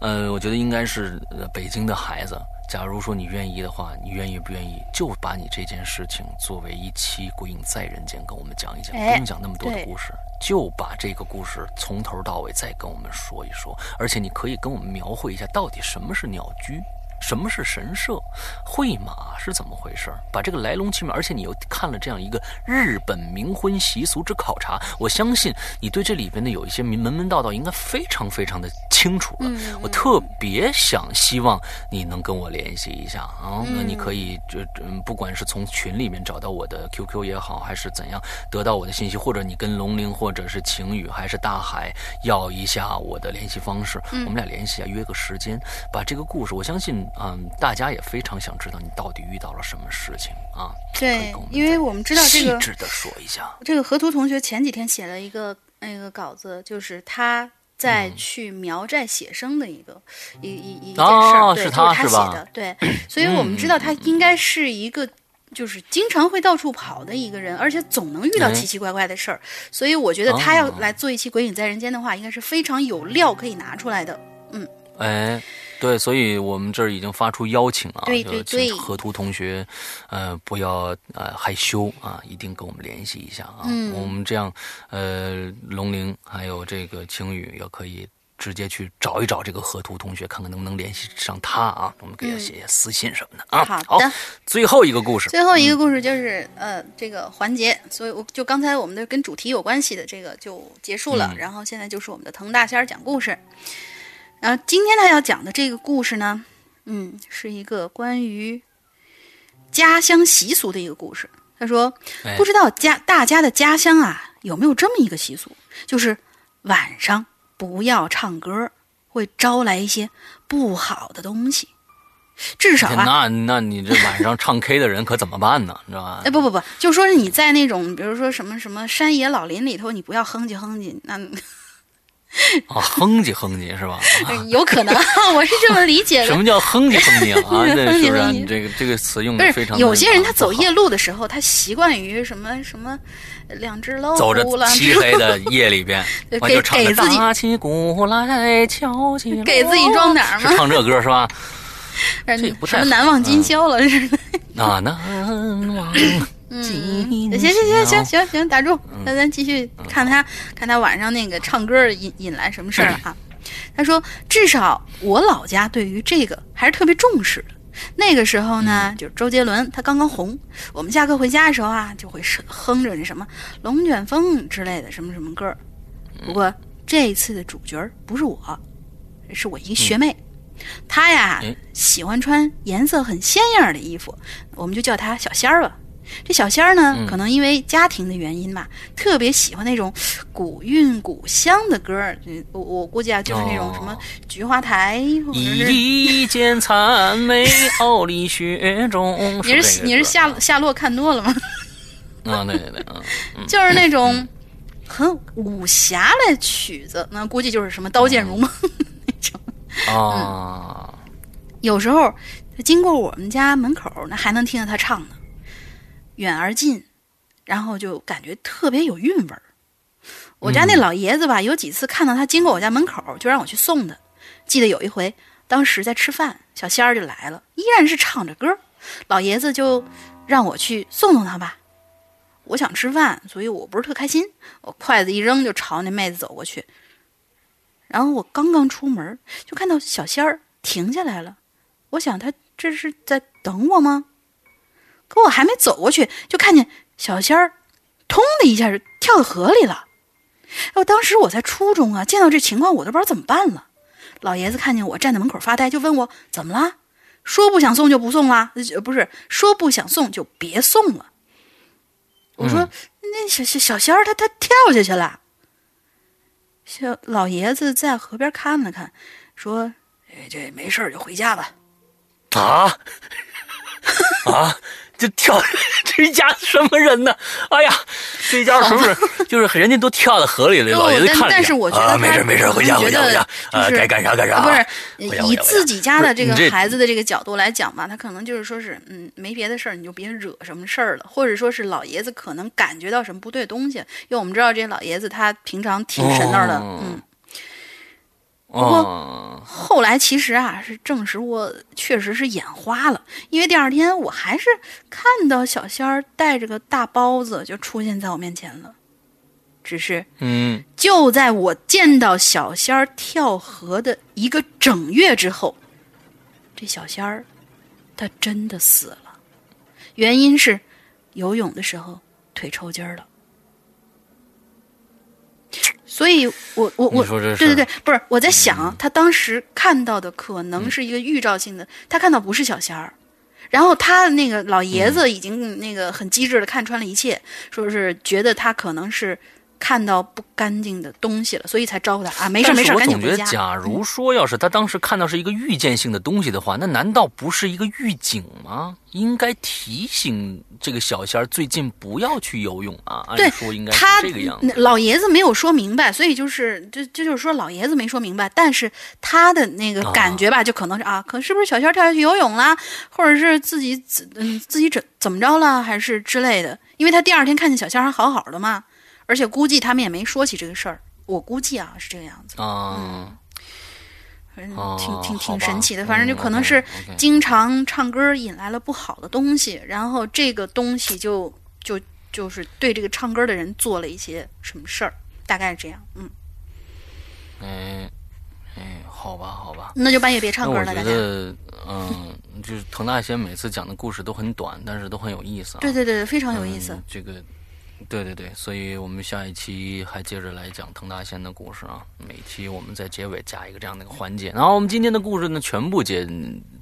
呃，我觉得应该是北京的孩子。假如说你愿意的话，你愿意不愿意就把你这件事情作为一期《鬼影在人间》跟我们讲一讲，不用讲那么多的故事，就把这个故事从头到尾再跟我们说一说，而且你可以跟我们描绘一下到底什么是鸟居。什么是神社？会马是怎么回事？把这个来龙去脉，而且你又看了这样一个日本冥婚习俗之考察，我相信你对这里边的有一些门门道道应该非常非常的清楚了。我特别想希望你能跟我联系一下啊，那你可以这不管是从群里面找到我的 QQ 也好，还是怎样得到我的信息，或者你跟龙鳞或者是晴雨还是大海要一下我的联系方式，我们俩联系一下，约个时间，把这个故事，我相信。嗯，大家也非常想知道你到底遇到了什么事情啊？对，因为我们知道这个，细致的说一下。这个河图同学前几天写了一个那个稿子，就是他在去苗寨写生的一个一一一件事儿，对，就是他写的。对，所以我们知道他应该是一个就是经常会到处跑的一个人，而且总能遇到奇奇怪怪的事儿。所以我觉得他要来做一期《鬼影在人间》的话，应该是非常有料可以拿出来的。嗯。哎，对，所以我们这儿已经发出邀请啊，对对对，河图同学，呃，不要呃害羞啊，一定跟我们联系一下啊。嗯，我们这样，呃，龙玲还有这个晴雨也可以。直接去找一找这个河图同学，看看能不能联系上他啊？我们给他写写私信什么的啊。好的，最后一个故事，最后一个故事就是呃这个环节，所以我就刚才我们的跟主题有关系的这个就结束了，然后现在就是我们的滕大仙讲故事。然后今天他要讲的这个故事呢，嗯，是一个关于家乡习俗的一个故事。他说，不知道家大家的家乡啊有没有这么一个习俗，就是晚上。不要唱歌，会招来一些不好的东西。至少啊，那那你这晚上唱 K 的人可怎么办呢？你知道吧？哎，不不不，就说是你在那种，比如说什么什么山野老林里头，你不要哼唧哼唧，那。啊，哼唧哼唧是吧？有可能，我是这么理解的。什么叫哼唧哼唧啊？这是不是？你这个这个词用的非常。有些人他走夜路的时候，他习惯于什么什么，两只老虎。走着漆黑的夜里边，给给自己打起鼓来敲起，给自己装点嘛。唱这歌是吧？什么难忘今宵了似的。啊，难忘。嗯，行行行行行行，打住，那咱继续看他看他晚上那个唱歌引引来什么事儿了啊？他说，至少我老家对于这个还是特别重视的。那个时候呢，就是周杰伦他刚刚红，我们下课回家的时候啊，就会哼着那什么《龙卷风》之类的什么什么歌。不过这一次的主角不是我，是我一学妹，她呀喜欢穿颜色很鲜艳的衣服，我们就叫她小仙儿吧。这小仙儿呢，可能因为家庭的原因吧，特别喜欢那种古韵古香的歌儿。我我估计啊，就是那种什么《菊花台》或者是一见残梅，傲立雪中。你是你是夏夏洛看多了吗？啊，对对对，嗯，就是那种很武侠的曲子，那估计就是什么《刀剑如梦》那种啊。有时候经过我们家门口，那还能听到他唱呢。远而近，然后就感觉特别有韵味儿。我家那老爷子吧，有几次看到他经过我家门口，就让我去送他。记得有一回，当时在吃饭，小仙儿就来了，依然是唱着歌，老爷子就让我去送送他吧。我想吃饭，所以我不是特开心，我筷子一扔，就朝那妹子走过去。然后我刚刚出门，就看到小仙儿停下来了。我想他这是在等我吗？可我还没走过去，就看见小仙儿，通的一下就跳到河里了。我当时我在初中啊，见到这情况我都不知道怎么办了。老爷子看见我站在门口发呆，就问我怎么了？说不想送就不送啦？不是说不想送就别送了。我说那小小小仙儿他他跳下去了。小老爷子在河边看了看，说：“哎，这没事就回家吧。”啊啊！就跳，这一家什么人呢？哎呀，这一家是不 是就是人家都跳到河里了？老爷子看但是我觉得没事没事，回家回家回家，呃，该干啥干啥。不是以自己家的这个孩子的这个角度来讲吧，他可能就是说是嗯，没别的事儿，你就别惹什么事儿了，或者说是老爷子可能感觉到什么不对东西，因为我们知道这老爷子他平常挺神那的，嗯。不过后来其实啊，是证实我确实是眼花了，因为第二天我还是看到小仙儿带着个大包子就出现在我面前了。只是，嗯，就在我见到小仙儿跳河的一个整月之后，这小仙儿他真的死了，原因是游泳的时候腿抽筋儿了。所以，我我我，对对对，不是我在想，他当时看到的可能是一个预兆性的，他看到不是小仙儿，然后他那个老爷子已经那个很机智的看穿了一切，说是觉得他可能是。看到不干净的东西了，所以才招呼他啊！没事没事，赶紧回家。假如说要是他当时看到是一个预见性的东西的话，那难道不是一个预警吗？应该提醒这个小仙儿最近不要去游泳啊！按说应该是这个样子。老爷子没有说明白，所以就是这这就是说老爷子没说明白，但是他的那个感觉吧，就可能是啊，可是不是小仙儿跳下去游泳啦，或者是自己自嗯自己怎怎么着了，还是之类的？因为他第二天看见小仙儿还好好的嘛。而且估计他们也没说起这个事儿，我估计啊是这个样子。啊，反哦正挺挺挺神奇的。反正就嗯可能是经常唱歌引来了不好的东西，然后这个东西就就就是对这个唱歌的人做了一些什么事儿，大概是这样。嗯，哎哎，好吧，好吧。那就半夜别唱歌了，大家。嗯，就是滕大仙每次讲的故事都很短，但是都很有意思啊。对对对，非常有意思。嗯这个，对对对，所以我们下一期还接着来讲滕大仙的故事啊。每期我们在结尾加一个这样的一个环节。然后我们今天的故事呢，全部结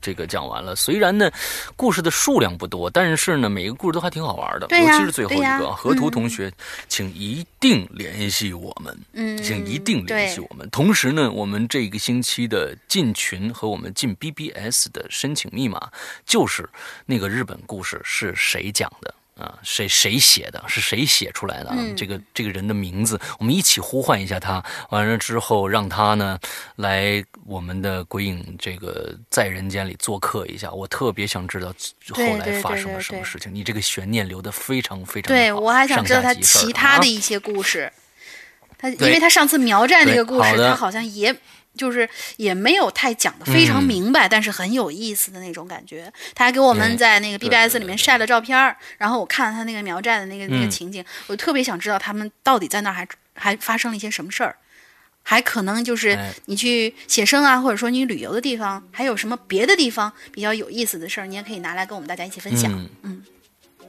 这个讲完了。虽然呢，故事的数量不多，但是呢，每个故事都还挺好玩的。尤其是最后一个，河图嗯同学，请一定联系我们。嗯，请一定联系我们。同时呢，我们这个星期的进群和我们进 BBS 的申请密码，就是那个日本故事是谁讲的。啊，谁谁写的？是谁写出来的这个这个人的名字，我们一起呼唤一下他。完了之后，让他呢来我们的鬼影这个在人间里做客一下。我特别想知道后来发生了什么事情。你这个悬念留的非常非常对我还想知道他其他啊的一些故事。他因为他上次苗寨那个故事，好他好像也就是也没有太讲的非常嗯明白，但是很有意思的那种感觉。他还给我们在那个 BBS 里面晒了照片儿，然后我看了他那个苗寨的那个那个嗯情景，我特别想知道他们到底在那儿还还发生了一些什么事儿。还可能就是哎你去写生啊，或者说你旅游的地方，还有什么别的地方比较有意思的事儿，你也可以拿来跟我们大家一起分享。嗯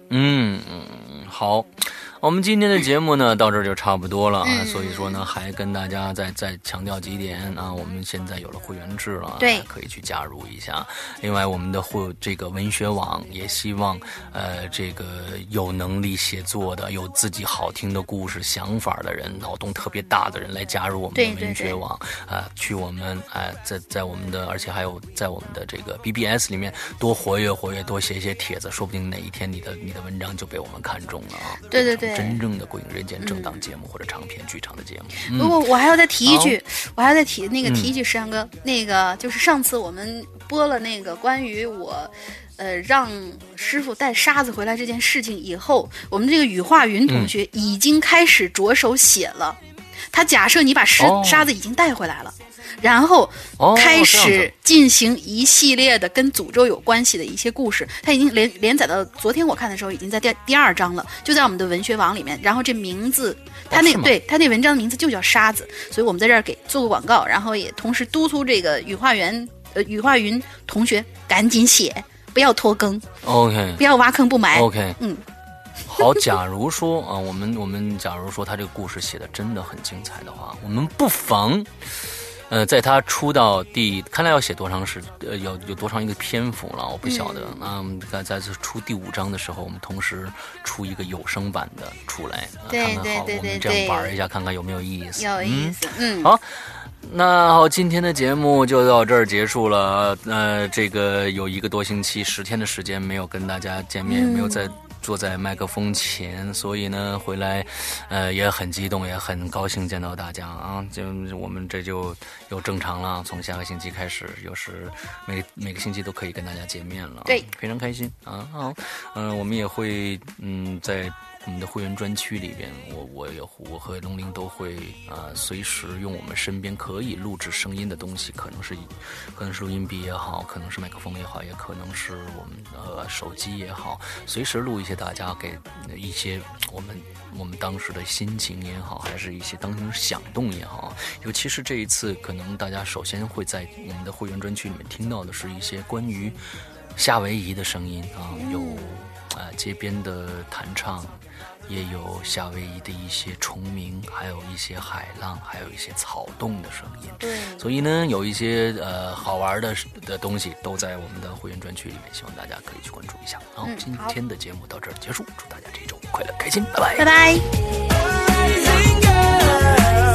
嗯嗯嗯，好，我们今天的节目呢到这儿就差不多了啊，嗯所以说呢还跟大家再再强调几点啊，我们现在有了会员制了，对可以去加入一下。另外，我们的会这个文学网也希望呃这个有能力写作的、有自己好听的故事、想法的人、脑洞特别大的人来加入我们的文学网啊、去我们啊、在在我们的，而且还有在我们的这个 BBS 里面多活跃活跃，多写一些帖子，说不定哪一天你的你的文章就被我们看中了啊！对对对真正的《鬼影人间》正档节目或者长篇剧场的节目。嗯不过我还要再提一句，我还要再提那个嗯提一句，石阳哥，那个就是上次我们播了那个关于我。呃，让师傅带沙子回来这件事情以后，我们这个雨化云同学已经开始着手写了。他假设你把石、哦沙子已经带回来了，然后哦开始进行一系列的跟诅咒有关系的一些故事。它已经连连载到昨天我看的时候，已经在第第二章了，就在我们的文学网里面。然后这名字，他那、哦对他那文章的名字就叫沙子，所以我们在这儿给做个广告，然后也同时督促这个羽化园呃羽化云同学赶紧写，不要拖更，OK 不要挖坑不埋。OK，嗯，好。假如说啊，我们我们假如说他这个故事写的真的很精彩的话，我们不妨。呃，在他出到第，看来要写多长时，呃，有有多长一个篇幅了，我不晓得。嗯啊，我们在在这出第五章的时候，我们同时出一个有声版的出来，看看好，对对对我们这样玩一下，看看有没有意思。有意思，嗯，好那好，今天的节目就到这儿结束了。呃，这个有一个多星期，十天的时间没有跟大家见面，没有在坐在麦克风前，所以呢，回来，呃，也很激动，也很高兴见到大家啊。就我们这就又正常了，从下个星期开始，又是每每个星期都可以跟大家见面了，对，非常开心啊。好，嗯、我们也会嗯在。我们的会员专区里边，我我也我和龙鳞都会啊、呃随时用我们身边可以录制声音的东西，可能是可能是录音笔也好，可能是麦克风也好，也可能是我们呃手机也好，随时录一些大家给一些我们我们当时的心情也好，还是一些当时响动也好，尤其是这一次，可能大家首先会在我们的会员专区里面听到的是一些关于夏威夷的声音啊，有啊、呃街边的弹唱。也有夏威夷的一些虫鸣，还有一些海浪，还有一些草动的声音。对，所以呢，有一些呃好玩的的东西都在我们的会员专区里面，希望大家可以去关注一下。好，今天的节目到这儿结束，祝大家这周快乐、开心。拜拜。拜拜。